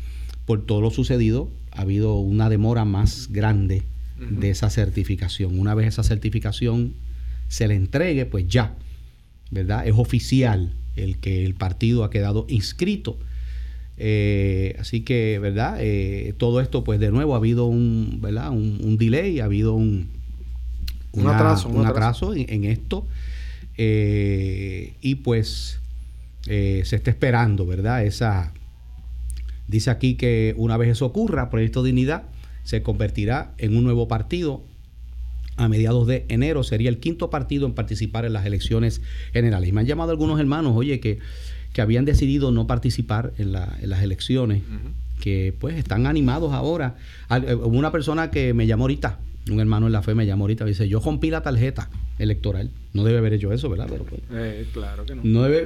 por todo lo sucedido ha habido una demora más grande de esa certificación. Una vez esa certificación se le entregue, pues ya, ¿verdad? Es oficial el que el partido ha quedado inscrito. Eh, así que, ¿verdad? Eh, todo esto, pues de nuevo ha habido un, ¿verdad? Un, delay, ha habido un, un atraso, un atraso, en, esto. Eh, y pues eh, se está esperando, ¿verdad? Esa, dice aquí que una vez eso ocurra, Proyecto Dignidad se convertirá en un nuevo partido a mediados de enero. Sería el quinto partido en participar en las elecciones generales. Y me han llamado algunos hermanos, oye, que, que habían decidido no participar en, las elecciones, que pues están animados ahora. Eh, una persona que me llamó ahorita, un hermano en la fe me llamó ahorita, dice, yo rompí la tarjeta electoral. No debe haber hecho eso, ¿verdad? Pero, pues, eh, claro que no.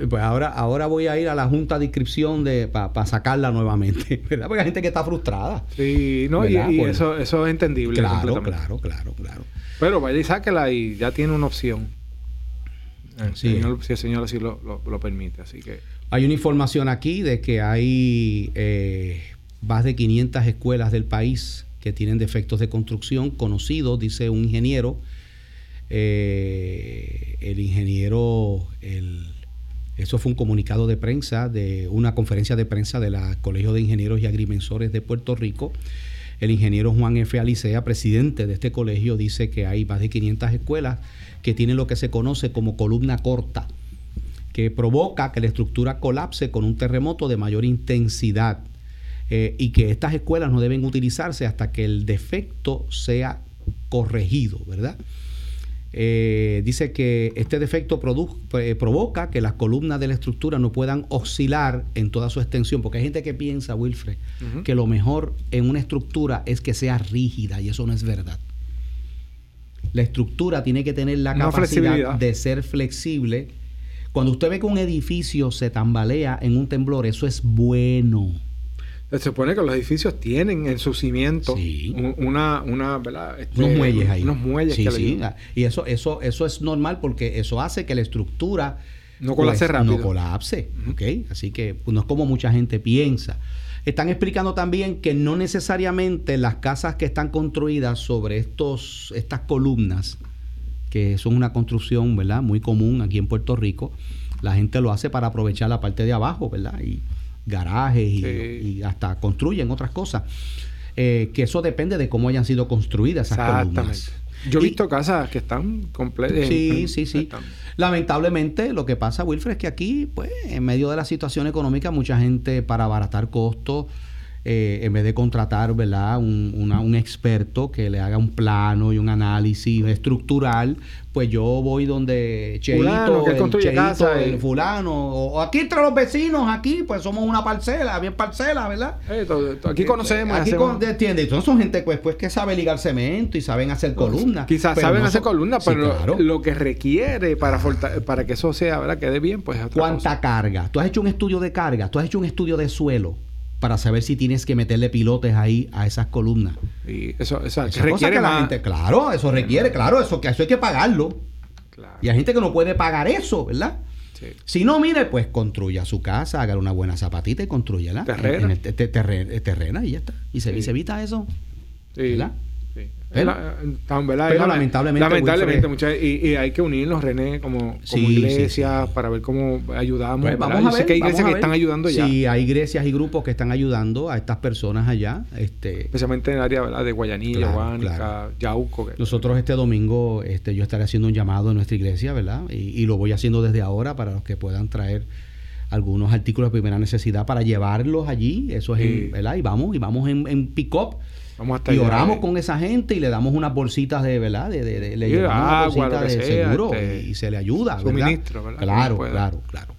pues ahora, ahora voy a ir a la junta de inscripción de, para sacarla nuevamente, *laughs* ¿verdad? Porque hay gente que está frustrada. Sí, no, y, eso, eso es entendible. Claro, claro, claro, claro. Pero vaya y sáquela y ya tiene una opción. si el Señor así lo, lo, permite, así que... Hay una información aquí de que hay eh, más de 500 escuelas del país que tienen defectos de construcción conocidos, dice un ingeniero, eh, el ingeniero, eso fue un comunicado de prensa, de una conferencia de prensa de la Colegio de Ingenieros y Agrimensores de Puerto Rico. El ingeniero Juan F. Alicea, presidente de este colegio, dice que hay más de 500 escuelas que tienen lo que se conoce como columna corta, que provoca que la estructura colapse con un terremoto de mayor intensidad eh, y que estas escuelas no deben utilizarse hasta que el defecto sea corregido, ¿verdad? Eh, dice que este defecto eh, provoca que las columnas de la estructura no puedan oscilar en toda su extensión, porque hay gente que piensa, Wilfred, que lo mejor en una estructura es que sea rígida y eso no es verdad. La estructura tiene que tener la capacidad de ser flexible. Cuando usted ve que un edificio se tambalea en un temblor, eso es bueno se supone que los edificios tienen en su cimiento una, una. Este, unos muelles ahí. Unos muelles que sí. Y eso, eso, eso es normal porque eso hace que la estructura no colapse pues, rápido. No colapse. Así que pues, no es como mucha gente piensa. Están explicando también que no necesariamente las casas que están construidas sobre estos, estas columnas, que son una construcción ¿verdad? muy común aquí en Puerto Rico, la gente lo hace para aprovechar la parte de abajo, ¿verdad? Y, garajes y, hasta construyen otras cosas. Eh, que eso depende de cómo hayan sido construidas esas columnas. Yo he visto casas que están completas. Sí, sí, sí. Lamentablemente, lo que pasa, Wilfred, es que aquí, pues, en medio de la situación económica, mucha gente, para abaratar costos, eh, en vez de contratar ¿verdad? Un, un, experto que le haga un plano y un análisis estructural, pues yo voy donde Cheito, fulano, que construye casa el fulano, o, aquí entre los vecinos, aquí pues somos una parcela, bien parcela, ¿verdad? Eh, aquí conocemos. Aquí con, entiende, entonces son gente pues, pues que sabe ligar cemento y saben hacer pues, columnas. Quizás saben hacer columnas, pero lo, que requiere para, para que eso sea, ¿verdad? Quede bien, pues ¿Cuánta carga? Tú has hecho un estudio de carga, tú has hecho un estudio de suelo para saber si tienes que meterle pilotes ahí a esas columnas. Y eso, eso, requiere que la gente, claro, eso requiere, claro, eso que eso hay que pagarlo. Y hay gente que no puede pagar eso, ¿verdad? Si no, mire, pues construya su casa, haga una buena zapatita y construyela. Terrena. En, terrena y ya está. Y se, y se evita eso. ¿Verdad? Pero, lamentablemente. Lamentablemente, y, hay que unirnos, René, como, como iglesia, para ver cómo ayudamos. Pues vamos a ver, que hay iglesias que están ayudando ya. Sí, hay iglesias y grupos que están ayudando a estas personas allá. Este, Especialmente en el área de Guayanilla, Guánica, Yauco. Nosotros este domingo este, yo estaré haciendo un llamado en nuestra iglesia, ¿verdad? Y, lo voy haciendo desde ahora para los que puedan traer algunos artículos de primera necesidad para llevarlos allí. Eso es, ¿verdad? Y vamos, y vamos en, en pick-up y oramos con esa gente y le damos unas bolsitas de, ¿verdad? De, de, le llevamos una de seguro este, y, se le ayuda, Suministro, ¿verdad? Claro, claro, claro.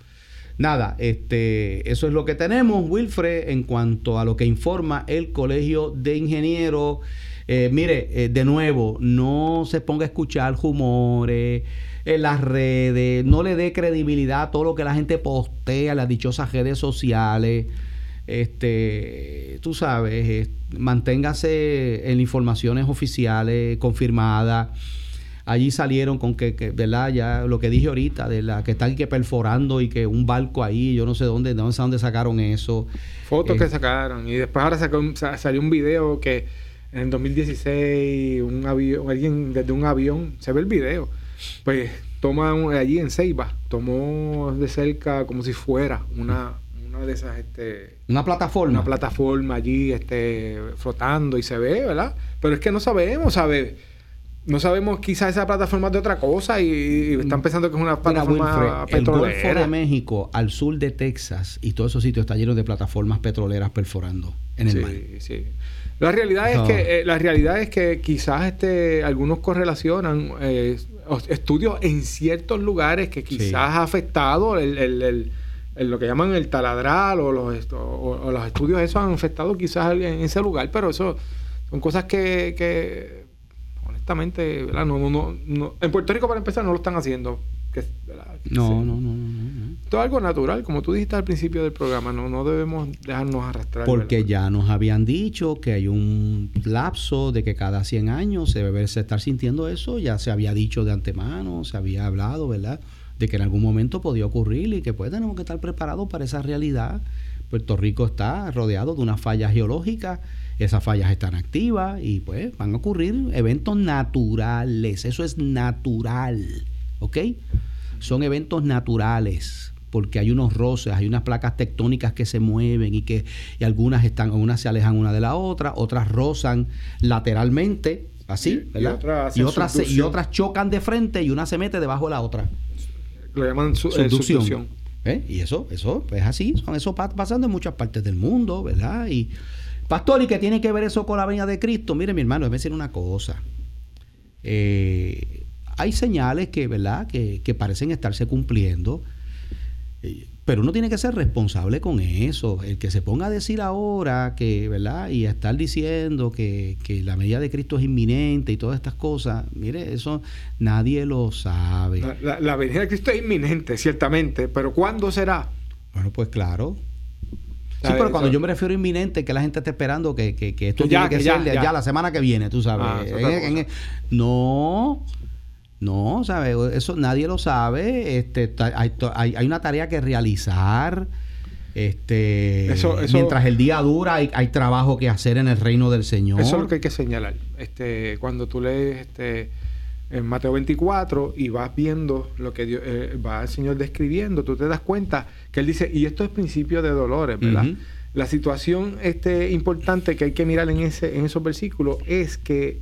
Nada, este, eso es lo que tenemos, Wilfred, en cuanto a lo que informa el Colegio de Ingenieros. Eh, mire, eh, de nuevo, no se ponga a escuchar rumores en las redes, no le dé credibilidad a todo lo que la gente postea en las dichosas redes sociales este, tú sabes, manténgase en informaciones oficiales confirmadas. Allí salieron con que, ¿verdad? Ya lo que dije ahorita, de la que están que perforando y que un barco ahí, yo no sé dónde, no sé dónde sacaron eso. Fotos que eh, sacaron. Y después ahora salió un video que en 2016 un avión, alguien desde un avión, se ve el video, pues toma allí en Ceiba, tomó de cerca como si fuera una, una de esas este una plataforma. una plataforma allí este flotando y se ve verdad pero es que no sabemos sabe no sabemos quizás esa plataforma es de otra cosa y, están pensando que es una plataforma petrolera. El Golfo de México al sur de Texas y todos esos sitios están llenos de plataformas petroleras perforando en el mar. Sí, La realidad es que eh, la realidad es que quizás este algunos correlacionan eh, estudios en ciertos lugares que quizás ha afectado el lo que llaman el taladral o los, o, los estudios eso han afectado quizás en ese lugar, pero eso son cosas que, que honestamente, ¿verdad? No, no, no, en Puerto Rico para empezar no lo están haciendo. no, no, no, no, Esto es algo natural, como tú dijiste al principio del programa, no, no debemos dejarnos arrastrar. Porque ya nos habían dicho que hay un lapso de que cada 100 años se debe estar sintiendo eso, ya se había dicho de antemano, se había hablado, ¿verdad? De que en algún momento podía ocurrir y que pues tenemos que estar preparados para esa realidad. Puerto Rico está rodeado de unas fallas geológicas, esas fallas están activas y pues van a ocurrir eventos naturales, eso es natural, ¿ok? Son eventos naturales porque hay unos roces, hay unas placas tectónicas que se mueven y que y algunas están, unas se alejan una de la otra, otras rozan lateralmente, así, ¿verdad? Y, otras, y otras chocan de frente y una se mete debajo de la otra lo llaman su, eh, subducción. ¿Eh? Y eso, eso es así, son eso pasando en muchas partes del mundo, ¿verdad? Y pastor, ¿y qué tiene que ver eso con la venida de Cristo? Mire, mi hermano, déjeme decir una cosa. Eh, hay señales que, ¿verdad?, que, que parecen estarse cumpliendo. Pero uno tiene que ser responsable con eso. El que se ponga a decir ahora que, ¿verdad? Y a estar diciendo que, la medida de Cristo es inminente y todas estas cosas, mire, eso nadie lo sabe. La, la, venida de Cristo es inminente, ciertamente, pero ¿cuándo será? Bueno, pues claro. Sí, pero cuando yo me refiero a inminente, que la gente está esperando que, que, esto ya, tiene que, ser ya, la semana que viene, tú sabes. Ah, no. No, ¿sabes? Eso nadie lo sabe. Este, hay, hay, una tarea que realizar. Este, mientras el día dura, hay, trabajo que hacer en el reino del Señor. Eso es lo que hay que señalar. Este, cuando tú lees este, en Mateo 24 y vas viendo lo que eh, va el Señor describiendo, tú te das cuenta que Él dice, y esto es principio de dolores, ¿verdad? La situación este, importante que hay que mirar en, ese, en esos versículos es que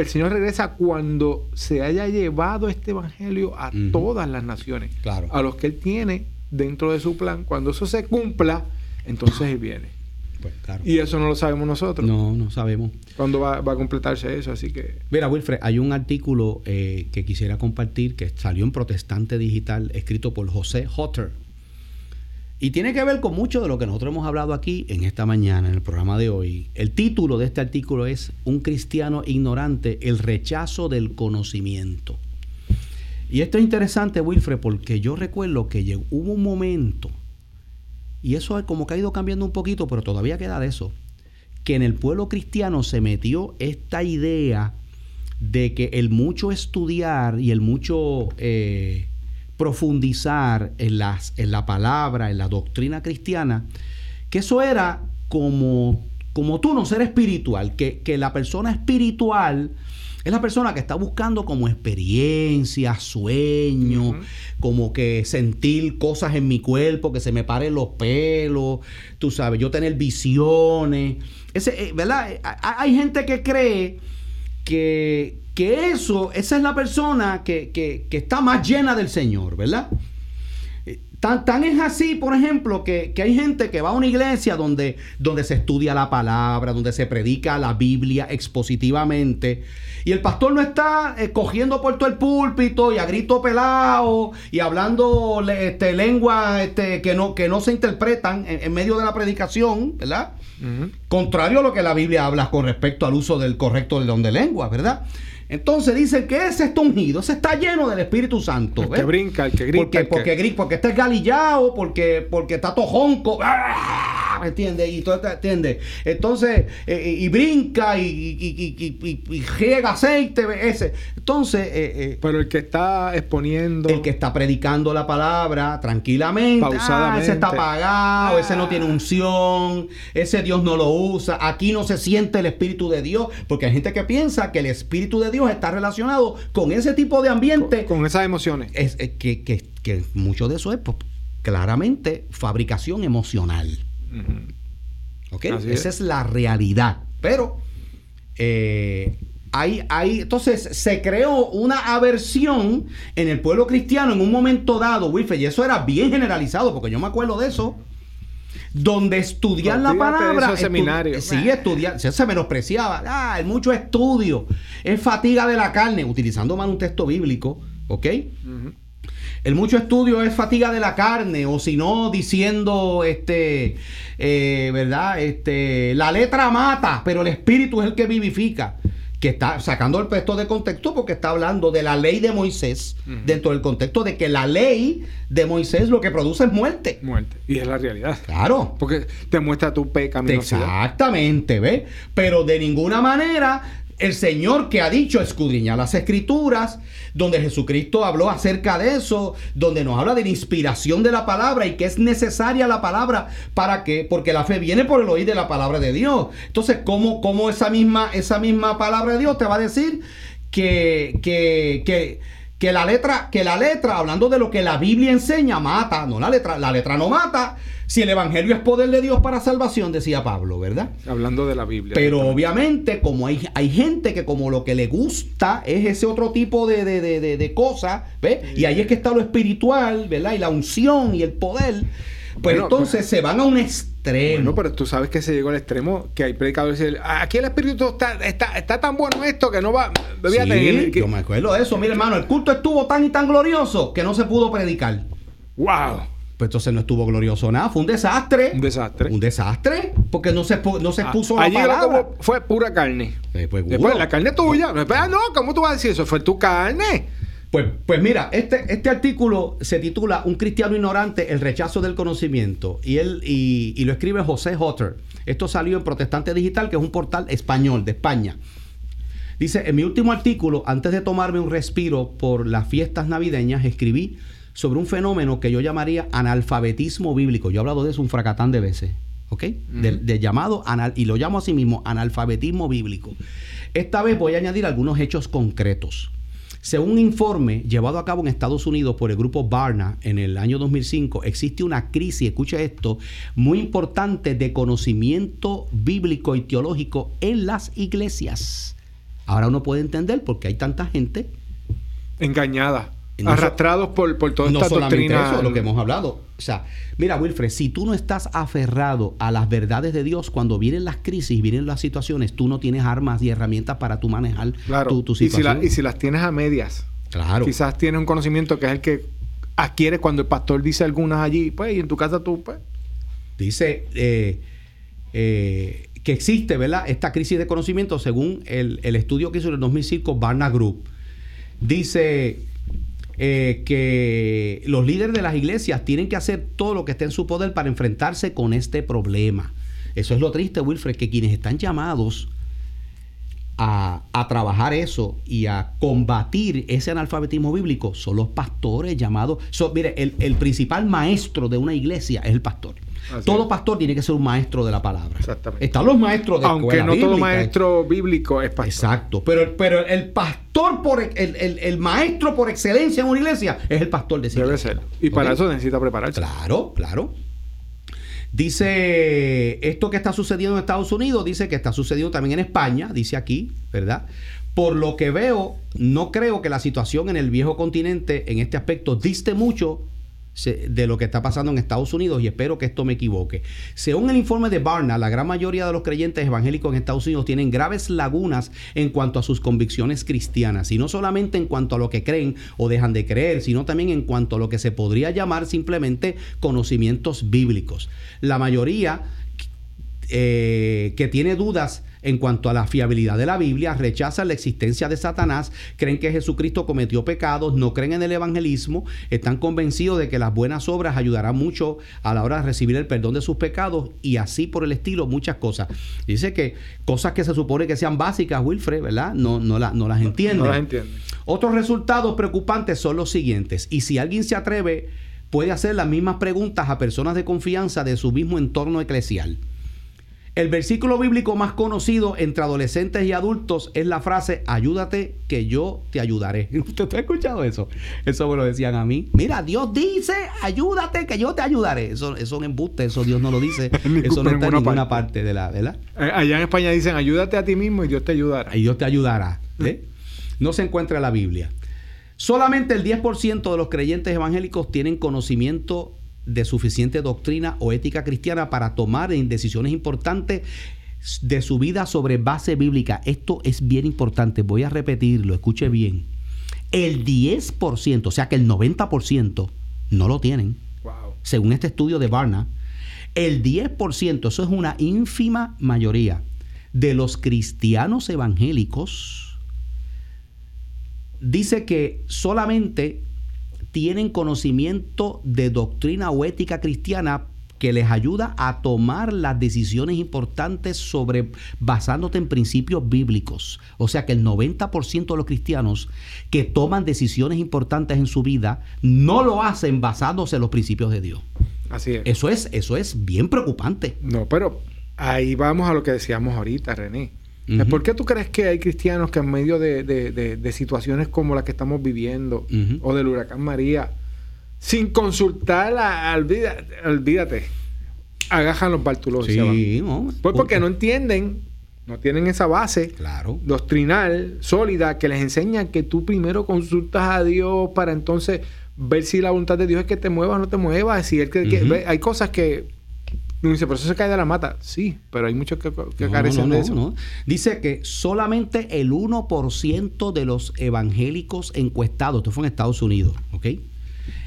el Señor regresa cuando se haya llevado este evangelio a todas las naciones, claro. a los que Él tiene dentro de su plan. Cuando eso se cumpla, entonces Él viene. Pues, y eso no lo sabemos nosotros. No, no sabemos. ¿Cuándo va, a completarse eso? Así que... Mira, Wilfred, hay un artículo eh, que quisiera compartir que salió en Protestante Digital, escrito por José Hotter. Y tiene que ver con mucho de lo que nosotros hemos hablado aquí en esta mañana, en el programa de hoy. El título de este artículo es Un cristiano ignorante, el rechazo del conocimiento. Y esto es interesante, Wilfred, porque yo recuerdo que hubo un momento y eso como que ha ido cambiando un poquito, pero todavía queda de eso. Que en el pueblo cristiano se metió esta idea de que el mucho estudiar y el mucho eh, profundizar en, las, en la palabra, en la doctrina cristiana, que eso era como, como tú no ser espiritual, que, que la persona espiritual es la persona que está buscando como experiencia, sueño, como que sentir cosas en mi cuerpo, que se me paren los pelos, tú sabes, yo tener visiones. Ese, eh, ¿Verdad? Eh, hay gente que cree que, que eso, esa es la persona que, que, que está más llena del Señor, ¿verdad? Tan, es así, por ejemplo, que, hay gente que va a una iglesia donde, donde se estudia la palabra, donde se predica la Biblia expositivamente, y el pastor no está eh, cogiendo por todo el púlpito y a grito pelado y hablando este, lenguas este, que, no, que no se interpretan en, medio de la predicación, ¿verdad? Contrario a lo que la Biblia habla con respecto al uso del correcto don de lengua, ¿verdad? Entonces dice que ese está ungido, ese está lleno del Espíritu Santo. El que brinca, el que grita. Porque, porque, que... porque está galillado, porque, porque está tojonco. ¡Ah! ¿Me entiendes? Y todo ¿entiendes? Entonces, eh, eh, y brinca y, y, y, riega aceite, ese. Entonces. Eh, Pero el que está exponiendo. El que está predicando la palabra tranquilamente. Pausadamente. Ah, ese está apagado, ese no tiene unción, ese Dios no lo usa. Aquí no se siente el Espíritu de Dios, porque hay gente que piensa que el Espíritu de Dios está relacionado con ese tipo de ambiente. Con, esas emociones. Es, que, que, mucho de eso es pues, claramente fabricación emocional. Esa es. la realidad. Pero eh, hay, hay, entonces se creó una aversión en el pueblo cristiano en un momento dado, Wilfred, y eso era bien generalizado, porque yo me acuerdo de eso donde estudiar la palabra. seminario. Sí, estudiar. Se, menospreciaba. Ah, el mucho estudio. Es fatiga de la carne, utilizando más un texto bíblico. ¿Ok? El mucho estudio es fatiga de la carne, o si no, diciendo, este, eh, ¿verdad? Este, la letra mata, pero el espíritu es el que vivifica que está sacando el texto de contexto porque está hablando de la ley de Moisés, dentro del contexto de que la ley de Moisés lo que produce es muerte. Muerte. Y es la realidad. Claro. Porque te muestra tu pecaminosidad. Exactamente, ¿ves? Pero de ninguna manera el Señor que ha dicho escudriñar las escrituras, donde Jesucristo habló acerca de eso, donde nos habla de la inspiración de la palabra y que es necesaria la palabra para que, porque la fe viene por el oír de la palabra de Dios. Entonces, ¿cómo, cómo esa, misma, esa misma palabra de Dios te va a decir que, que, que que la letra, que la letra, hablando de lo que la Biblia enseña, mata, no la letra, la letra no mata. Si el evangelio es poder de Dios para salvación, decía Pablo, ¿verdad? Hablando de la Biblia. Pero obviamente, como hay, hay gente que como lo que le gusta es ese otro tipo de, de, de, de cosas, ¿ves? Y ahí es que está lo espiritual, ¿verdad? Y la unción y el poder. Pues entonces se van a un extremo. No, pero tú sabes que se llegó al extremo que hay predicadores que dicen, aquí el espíritu está, está, está tan bueno esto que no va... Sí, yo me acuerdo de eso. Mire, hermano, el culto estuvo tan y tan glorioso que no se pudo predicar. ¡Wow! Pues entonces no estuvo glorioso nada, fue un desastre. Un desastre. Un desastre, porque no se, no se ah, expuso la palabra. fue pura carne. Eh, pues, Después, la carne tuya. Ah, no, ¿cómo tú vas a decir eso? Fue tu carne. Pues, pues mira, este, este artículo se titula Un cristiano ignorante, el rechazo del conocimiento. Y él y, lo escribe José Hotter. Esto salió en Protestante Digital, que es un portal español de España. Dice, en mi último artículo, antes de tomarme un respiro por las fiestas navideñas, escribí sobre un fenómeno que yo llamaría analfabetismo bíblico. Yo he hablado de eso un fracatán de veces. ¿Ok? de, llamado, anal, y lo llamo así mismo, analfabetismo bíblico. Esta vez voy a añadir algunos hechos concretos. Según un informe llevado a cabo en Estados Unidos por el grupo Barna en el año 2005, existe una crisis, escucha esto, muy importante de conocimiento bíblico y teológico en las iglesias. Ahora uno puede entender por qué hay tanta gente engañada. Arrastrados por, por toda no esta solamente doctrina. Eso, lo que hemos hablado. O sea, mira, Wilfred, si tú no estás aferrado a las verdades de Dios, cuando vienen las crisis, vienen las situaciones, tú no tienes armas y herramientas para tú manejar claro. tu, tu y, si situación. la- y si las tienes a medias, claro. quizás tienes un conocimiento que es el que adquieres cuando el pastor dice algunas allí, pues, y en tu casa tú, pues. Dice eh, eh, que existe, ¿verdad? Esta crisis de conocimiento según el, el estudio que hizo en el 2005 Barna Group. Dice eh, que los líderes de las iglesias tienen que hacer todo lo que esté en su poder para enfrentarse con este problema. Eso es lo triste, Wilfred, que quienes están llamados a, a trabajar eso y a combatir ese analfabetismo bíblico son los pastores llamados. Mire, el, el principal maestro de una iglesia es el pastor. Así todo es. pastor tiene que ser un maestro de la palabra. Exactamente. Están los maestros de Aunque escuela no todo maestro bíblico es pastor. Exacto. Pero, pero el pastor, por el, el- el maestro por excelencia en una iglesia es el pastor de esa Debe iglesia. ser. Y para eso necesita prepararse. Claro, claro. Dice, esto que está sucediendo en Estados Unidos, dice que está sucediendo también en España, dice aquí, ¿verdad? Por lo que veo, no creo que la situación en el viejo continente en este aspecto diste mucho de lo que está pasando en Estados Unidos y espero que esto me equivoque. Según el informe de Barna, la gran mayoría de los creyentes evangélicos en Estados Unidos tienen graves lagunas en cuanto a sus convicciones cristianas, y no solamente en cuanto a lo que creen o dejan de creer, sino también en cuanto a lo que se podría llamar simplemente conocimientos bíblicos. La mayoría eh, que tiene dudas en cuanto a la fiabilidad de la Biblia, rechazan la existencia de Satanás, creen que Jesucristo cometió pecados, no creen en el evangelismo, están convencidos de que las buenas obras ayudarán mucho a la hora de recibir el perdón de sus pecados y así por el estilo, muchas cosas. Dice que cosas que se supone que sean básicas, Wilfred, ¿verdad? No, no, la- no las entienden. No las entiende. Otros resultados preocupantes son los siguientes. Y si alguien se atreve, puede hacer las mismas preguntas a personas de confianza de su mismo entorno eclesial. El versículo bíblico más conocido entre adolescentes y adultos es la frase, ayúdate que yo te ayudaré. *laughs* ¿Usted ha escuchado eso? Eso me lo decían a mí. Mira, Dios dice, ayúdate que yo te ayudaré. Eso, eso es un embuste, eso Dios no lo dice. *laughs* Eso no está en ninguna parte de la, ¿verdad? Eh, Allá en España dicen, ayúdate a ti mismo y Dios te ayudará. y Dios te ayudará. ¿eh? No se encuentra en la Biblia. Solamente el 10% de los creyentes evangélicos tienen conocimiento de suficiente doctrina o ética cristiana para tomar en decisiones importantes de su vida sobre base bíblica. Esto es bien importante, voy a repetirlo, escuche bien. El 10%, o sea que el 90% no lo tienen Wow. según este estudio de Barna, el 10%, eso es una ínfima mayoría de los cristianos evangélicos, dice que solamente tienen conocimiento de doctrina o ética cristiana que les ayuda a tomar las decisiones importantes sobre basándote en principios bíblicos. O sea que el 90% de los cristianos que toman decisiones importantes en su vida no lo hacen basándose en los principios de Dios. Así es. Eso es, eso es bien preocupante. No, pero ahí vamos a lo que decíamos ahorita, René. ¿Por qué tú crees que hay cristianos que en medio de, de- de- de situaciones como la que estamos viviendo o del huracán María, sin consultar, a, olvídate, agajan los bártulos y se van? Sí, ¿no? Pues porque no entienden, no tienen esa base Claro. doctrinal sólida que les enseña que tú primero consultas a Dios para entonces ver si la voluntad de Dios es que te mueva o no te mueva. Si él que, hay cosas que uno dice, pero eso se cae de la mata. Sí, pero hay muchos que, que No, carecen no, de no, eso. no. Dice que solamente el 1% de los evangélicos encuestados, esto fue en Estados Unidos, ¿ok?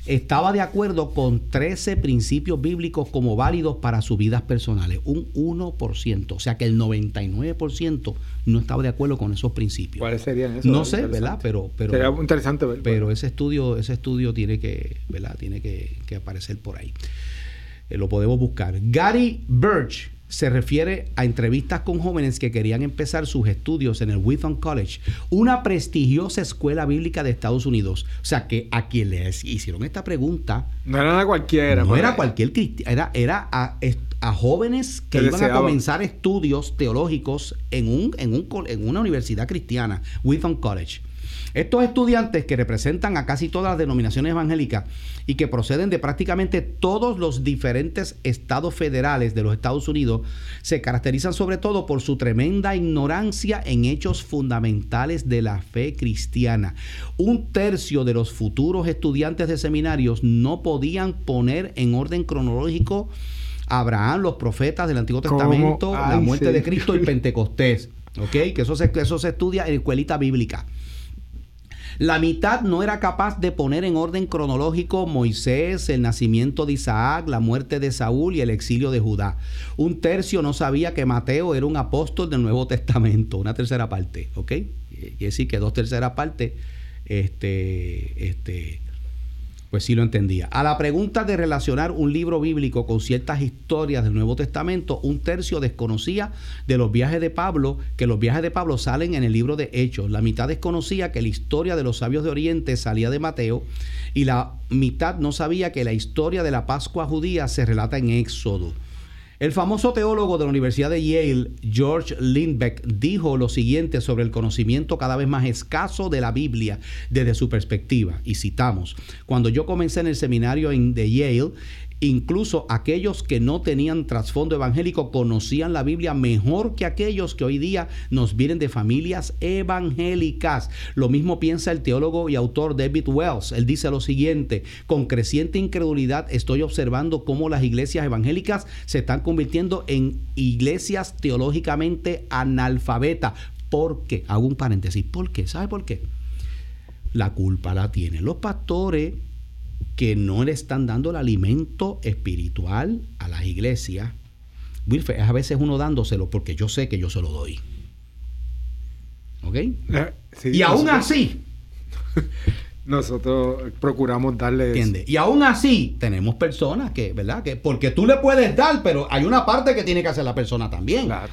Estaba de acuerdo con 13 principios bíblicos como válidos para sus vidas personales. Un 1%. O sea que el 99% no estaba de acuerdo con esos principios. ¿Cuáles serían esos? No sé. ¿verdad? Pero, pero, Sería interesante ver. pero ese estudio, ese estudio tiene que, ¿verdad? Tiene que, que aparecer por ahí. Eh, lo podemos buscar. Gary Birch se refiere a entrevistas con jóvenes que querían empezar sus estudios en el Wheaton College, una prestigiosa escuela bíblica de Estados Unidos. O sea que a quien les hicieron esta pregunta no era cualquiera. no pues. era cualquier cristiano, era, era a, a jóvenes que Que iban a comenzar estudios teológicos en, un, en, un, en una universidad cristiana, Wheaton College. Estos estudiantes que representan a casi todas las denominaciones evangélicas y que proceden de prácticamente todos los diferentes estados federales de los Estados Unidos, se caracterizan sobre todo por su tremenda ignorancia en hechos fundamentales de la fe cristiana. Un tercio de los futuros estudiantes de seminarios no podían poner en orden cronológico Abraham, los profetas del Antiguo Testamento, la muerte de Cristo y *laughs* Pentecostés. ¿Ok? Que eso se, eso se estudia en escuelita bíblica. La mitad no era capaz de poner en orden cronológico Moisés, el nacimiento de Isaac, la muerte de Saúl y el exilio de Judá. Un tercio no sabía que Mateo era un apóstol del Nuevo Testamento, una tercera parte, ¿ok? Quiere decir que dos terceras partes este, este, pues sí lo entendía. A la pregunta de relacionar un libro bíblico con ciertas historias del Nuevo Testamento, un tercio desconocía de los viajes de Pablo, que los viajes de Pablo salen en el libro de Hechos. La mitad desconocía que la historia de los sabios de Oriente salía de Mateo y la mitad no sabía que la historia de la Pascua judía se relata en Éxodo. El famoso teólogo de la Universidad de Yale, George Lindbeck, dijo lo siguiente sobre el conocimiento cada vez más escaso de la Biblia desde su perspectiva. Y citamos, cuando yo comencé en el seminario de Yale, Incluso aquellos que no tenían trasfondo evangélico conocían la Biblia mejor que aquellos que hoy día nos vienen de familias evangélicas. Lo mismo piensa el teólogo y autor David Wells. Él dice lo siguiente, con creciente incredulidad estoy observando cómo las iglesias evangélicas se están convirtiendo en iglesias teológicamente analfabetas. ¿Por qué? Hago un paréntesis. ¿Por qué? ¿Sabe por qué? La culpa la tienen los pastores que no le están dando el alimento espiritual a las iglesias. Wilfred, es a veces uno dándoselo porque yo sé que yo se lo doy. ¿Ok? Y aún así. *laughs* Nosotros procuramos darle. ¿Entiendes? Y aún así tenemos personas que, ¿verdad? Que porque tú le puedes dar, pero hay una parte que tiene que hacer la persona también. Claro.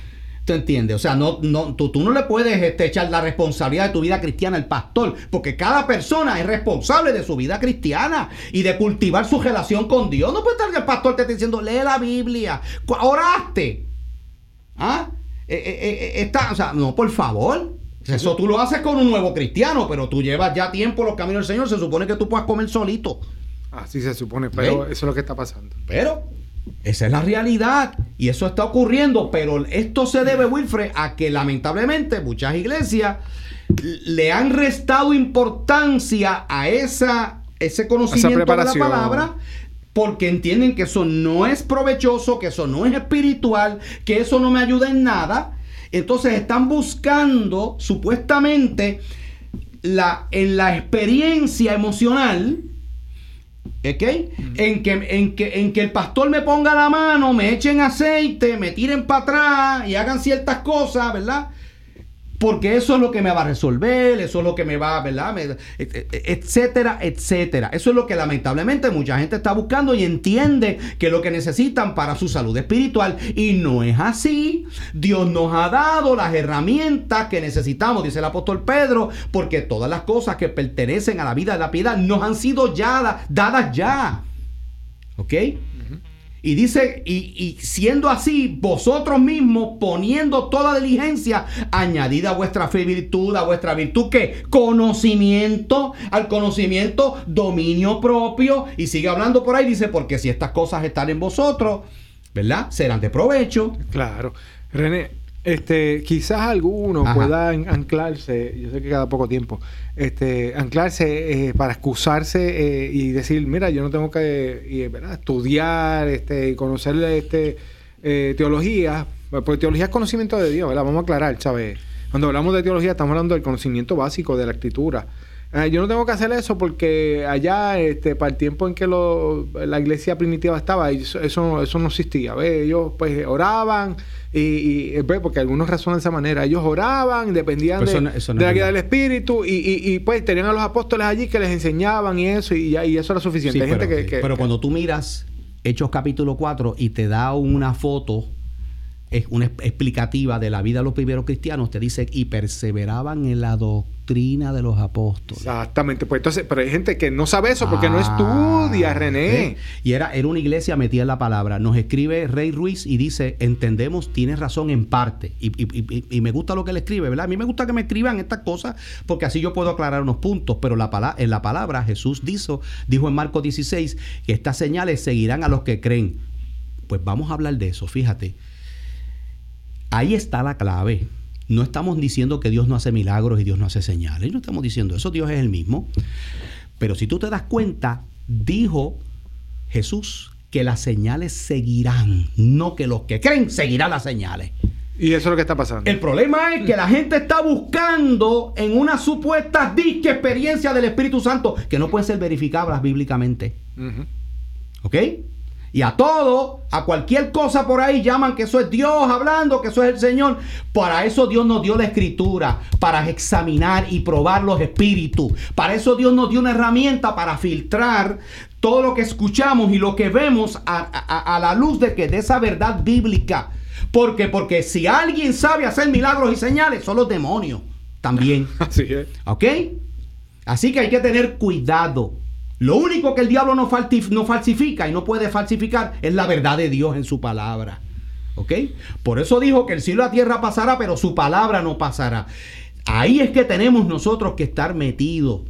¿Te entiendes? O sea, no, no, tú, no le puedes este, echar la responsabilidad de tu vida cristiana al pastor, porque cada persona es responsable de su vida cristiana y de cultivar su relación con Dios. No puede estar que el pastor te esté diciendo, lee la Biblia, oraste. ¿Ah? Eh, eh, eh, está, o sea, no, por favor. Eso tú lo haces con un nuevo cristiano, pero tú llevas ya tiempo los caminos del Señor. Se supone que tú puedas comer solito. Así se supone, pero eso es lo que está pasando. Pero esa es la realidad y eso está ocurriendo, pero esto se debe, Wilfred, a que lamentablemente muchas iglesias le han restado importancia a esa, ese conocimiento de la palabra porque entienden que eso no es provechoso, que eso no es espiritual, que eso no me ayuda en nada. Entonces están buscando supuestamente la, en la experiencia emocional ¿Ok? En, que, en, que, en que el pastor me ponga la mano, me echen aceite, me tiren para atrás y hagan ciertas cosas, ¿verdad? Porque eso es lo que me va a resolver, eso es lo que me va, ¿verdad? etcétera, etcétera. Eso es lo que lamentablemente mucha gente está buscando y entiende que es lo que necesitan para su salud espiritual. Y no es así. Dios nos ha dado las herramientas que necesitamos, dice el apóstol Pedro, porque todas las cosas que pertenecen a la vida de la piedad nos han sido ya dadas ya. ¿Ok? Y dice, y, siendo así, vosotros mismos poniendo toda diligencia, añadida a vuestra fe virtud, a vuestra virtud que conocimiento, al conocimiento, dominio propio. Y sigue hablando por ahí, dice, porque si estas cosas están en vosotros, ¿verdad? Serán de provecho. Claro. René, este, quizás alguno pueda anclarse, yo sé que cada poco tiempo, este, anclarse eh, para excusarse eh, y decir, mira, yo no tengo que estudiar, este, conocer este, eh, teología, porque teología es conocimiento de Dios, ¿verdad? Vamos a aclarar, ¿sabes? Cuando hablamos de teología estamos hablando del conocimiento básico de la escritura. Yo no tengo que hacer eso porque allá, este, para el tiempo en que la iglesia primitiva estaba, eso, eso, no existía. Ellos pues oraban, y, y pues, porque algunos razonan de esa manera. Ellos oraban, dependían de, la guía del Espíritu y, y, pues tenían a los apóstoles allí que les enseñaban y eso, y, y eso era suficiente. pero, cuando tú miras Hechos capítulo 4 y te da una foto, es una explicativa de la vida de los primeros cristianos, te dice, y perseveraban en la doctrina de los apóstoles. Exactamente, pues entonces, pero hay gente que no sabe eso porque no estudia, ah, René. Y era, era una iglesia metida en la palabra. Nos escribe Rey Ruiz y dice, entendemos, tienes razón en parte. Y, me gusta lo que él escribe, ¿verdad? A mí me gusta que me escriban estas cosas porque así yo puedo aclarar unos puntos, pero la en la palabra Jesús dijo, dijo en Marcos 16 que estas señales seguirán a los que creen. Pues vamos a hablar de eso, fíjate. Ahí está la clave. No estamos diciendo que Dios no hace milagros y Dios no hace señales. No estamos diciendo eso. Dios es el mismo. Pero si tú te das cuenta, dijo Jesús que las señales seguirán, no que los que creen seguirán las señales. Y eso es lo que está pasando. El problema es que la gente está buscando en una supuesta disque experiencia del Espíritu Santo que no pueden ser verificables bíblicamente. ¿Ok? Y a todo, a cualquier cosa por ahí llaman que eso es Dios hablando, que eso es el Señor. Para eso Dios nos dio la escritura, para examinar y probar los espíritus. Para eso Dios nos dio una herramienta para filtrar todo lo que escuchamos y lo que vemos a, la luz de que de esa verdad bíblica. Porque Porque si alguien sabe hacer milagros y señales, son los demonios también. *laughs* Así es. ¿Ok? Así que hay que tener cuidado. Lo único que el diablo no, falsifica y no puede falsificar es la verdad de Dios en su palabra. ¿Ok? Por eso dijo que el cielo y la tierra pasará, pero su palabra no pasará. Ahí es que tenemos nosotros que estar metidos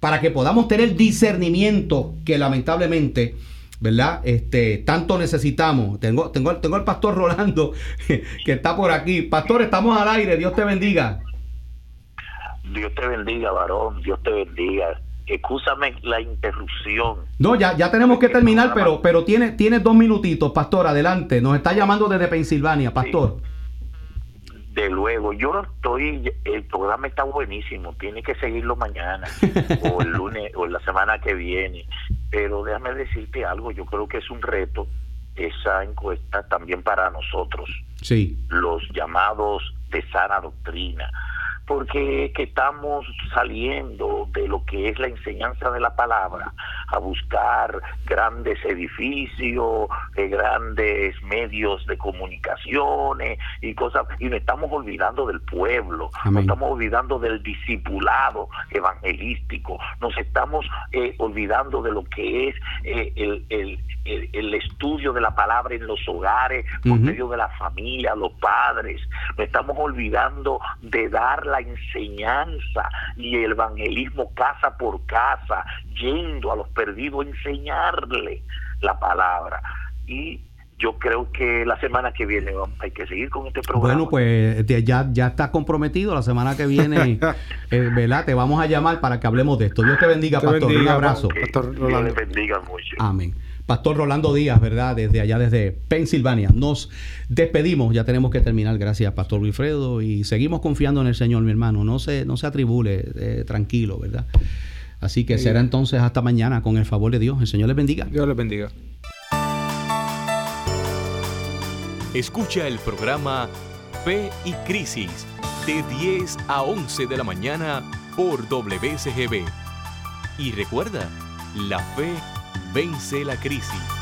para que podamos tener discernimiento que lamentablemente, ¿verdad? Este, tanto necesitamos. Tengo, tengo, tengo al pastor Rolando *laughs* que está por aquí. Pastor, estamos al aire. Dios te bendiga. Dios te bendiga, varón. Dios te bendiga. Excúsame la interrupción. No, ya, ya tenemos que terminar, pero, pero tiene, tiene dos minutitos, pastor, adelante. Nos está llamando desde Pensilvania, pastor. De luego, yo no estoy, el programa está buenísimo, tiene que seguirlo mañana *laughs* o el lunes o la semana que viene, pero déjame decirte algo, yo creo que es un reto esa encuesta también para nosotros, sí. los llamados de sana doctrina porque que estamos saliendo de lo que es la enseñanza de la palabra a buscar grandes edificios, eh, grandes medios de comunicaciones y cosas, y nos estamos olvidando del pueblo, nos estamos olvidando del discipulado evangelístico, nos estamos eh, olvidando de lo que es eh, el, el, el, estudio de la palabra en los hogares, por medio de la familia, los padres, nos estamos olvidando de dar la enseñanza y el evangelismo casa por casa, yendo a los perdidos, enseñarle la palabra. Y yo creo que la semana que viene hay que seguir con este programa. Bueno, pues ya, ya está comprometido. La semana que viene, *laughs* eh, ¿verdad? Te vamos a llamar para que hablemos de esto. Dios te bendiga, pastor. Un abrazo. Dios te bendiga mucho. Amén. Pastor Rolando Díaz, ¿verdad? Desde allá, desde Pensilvania. Nos despedimos, ya tenemos que terminar. Gracias, Pastor Wilfredo. Y seguimos confiando en el Señor, mi hermano. No se, no se atribule, eh, tranquilo, ¿verdad? Así que será entonces hasta mañana con el favor de Dios. El Señor les bendiga. Dios les bendiga. Escucha el programa Fe y Crisis de 10 a 11 de la mañana por WCGB. Y recuerda, la fe vence la crisis.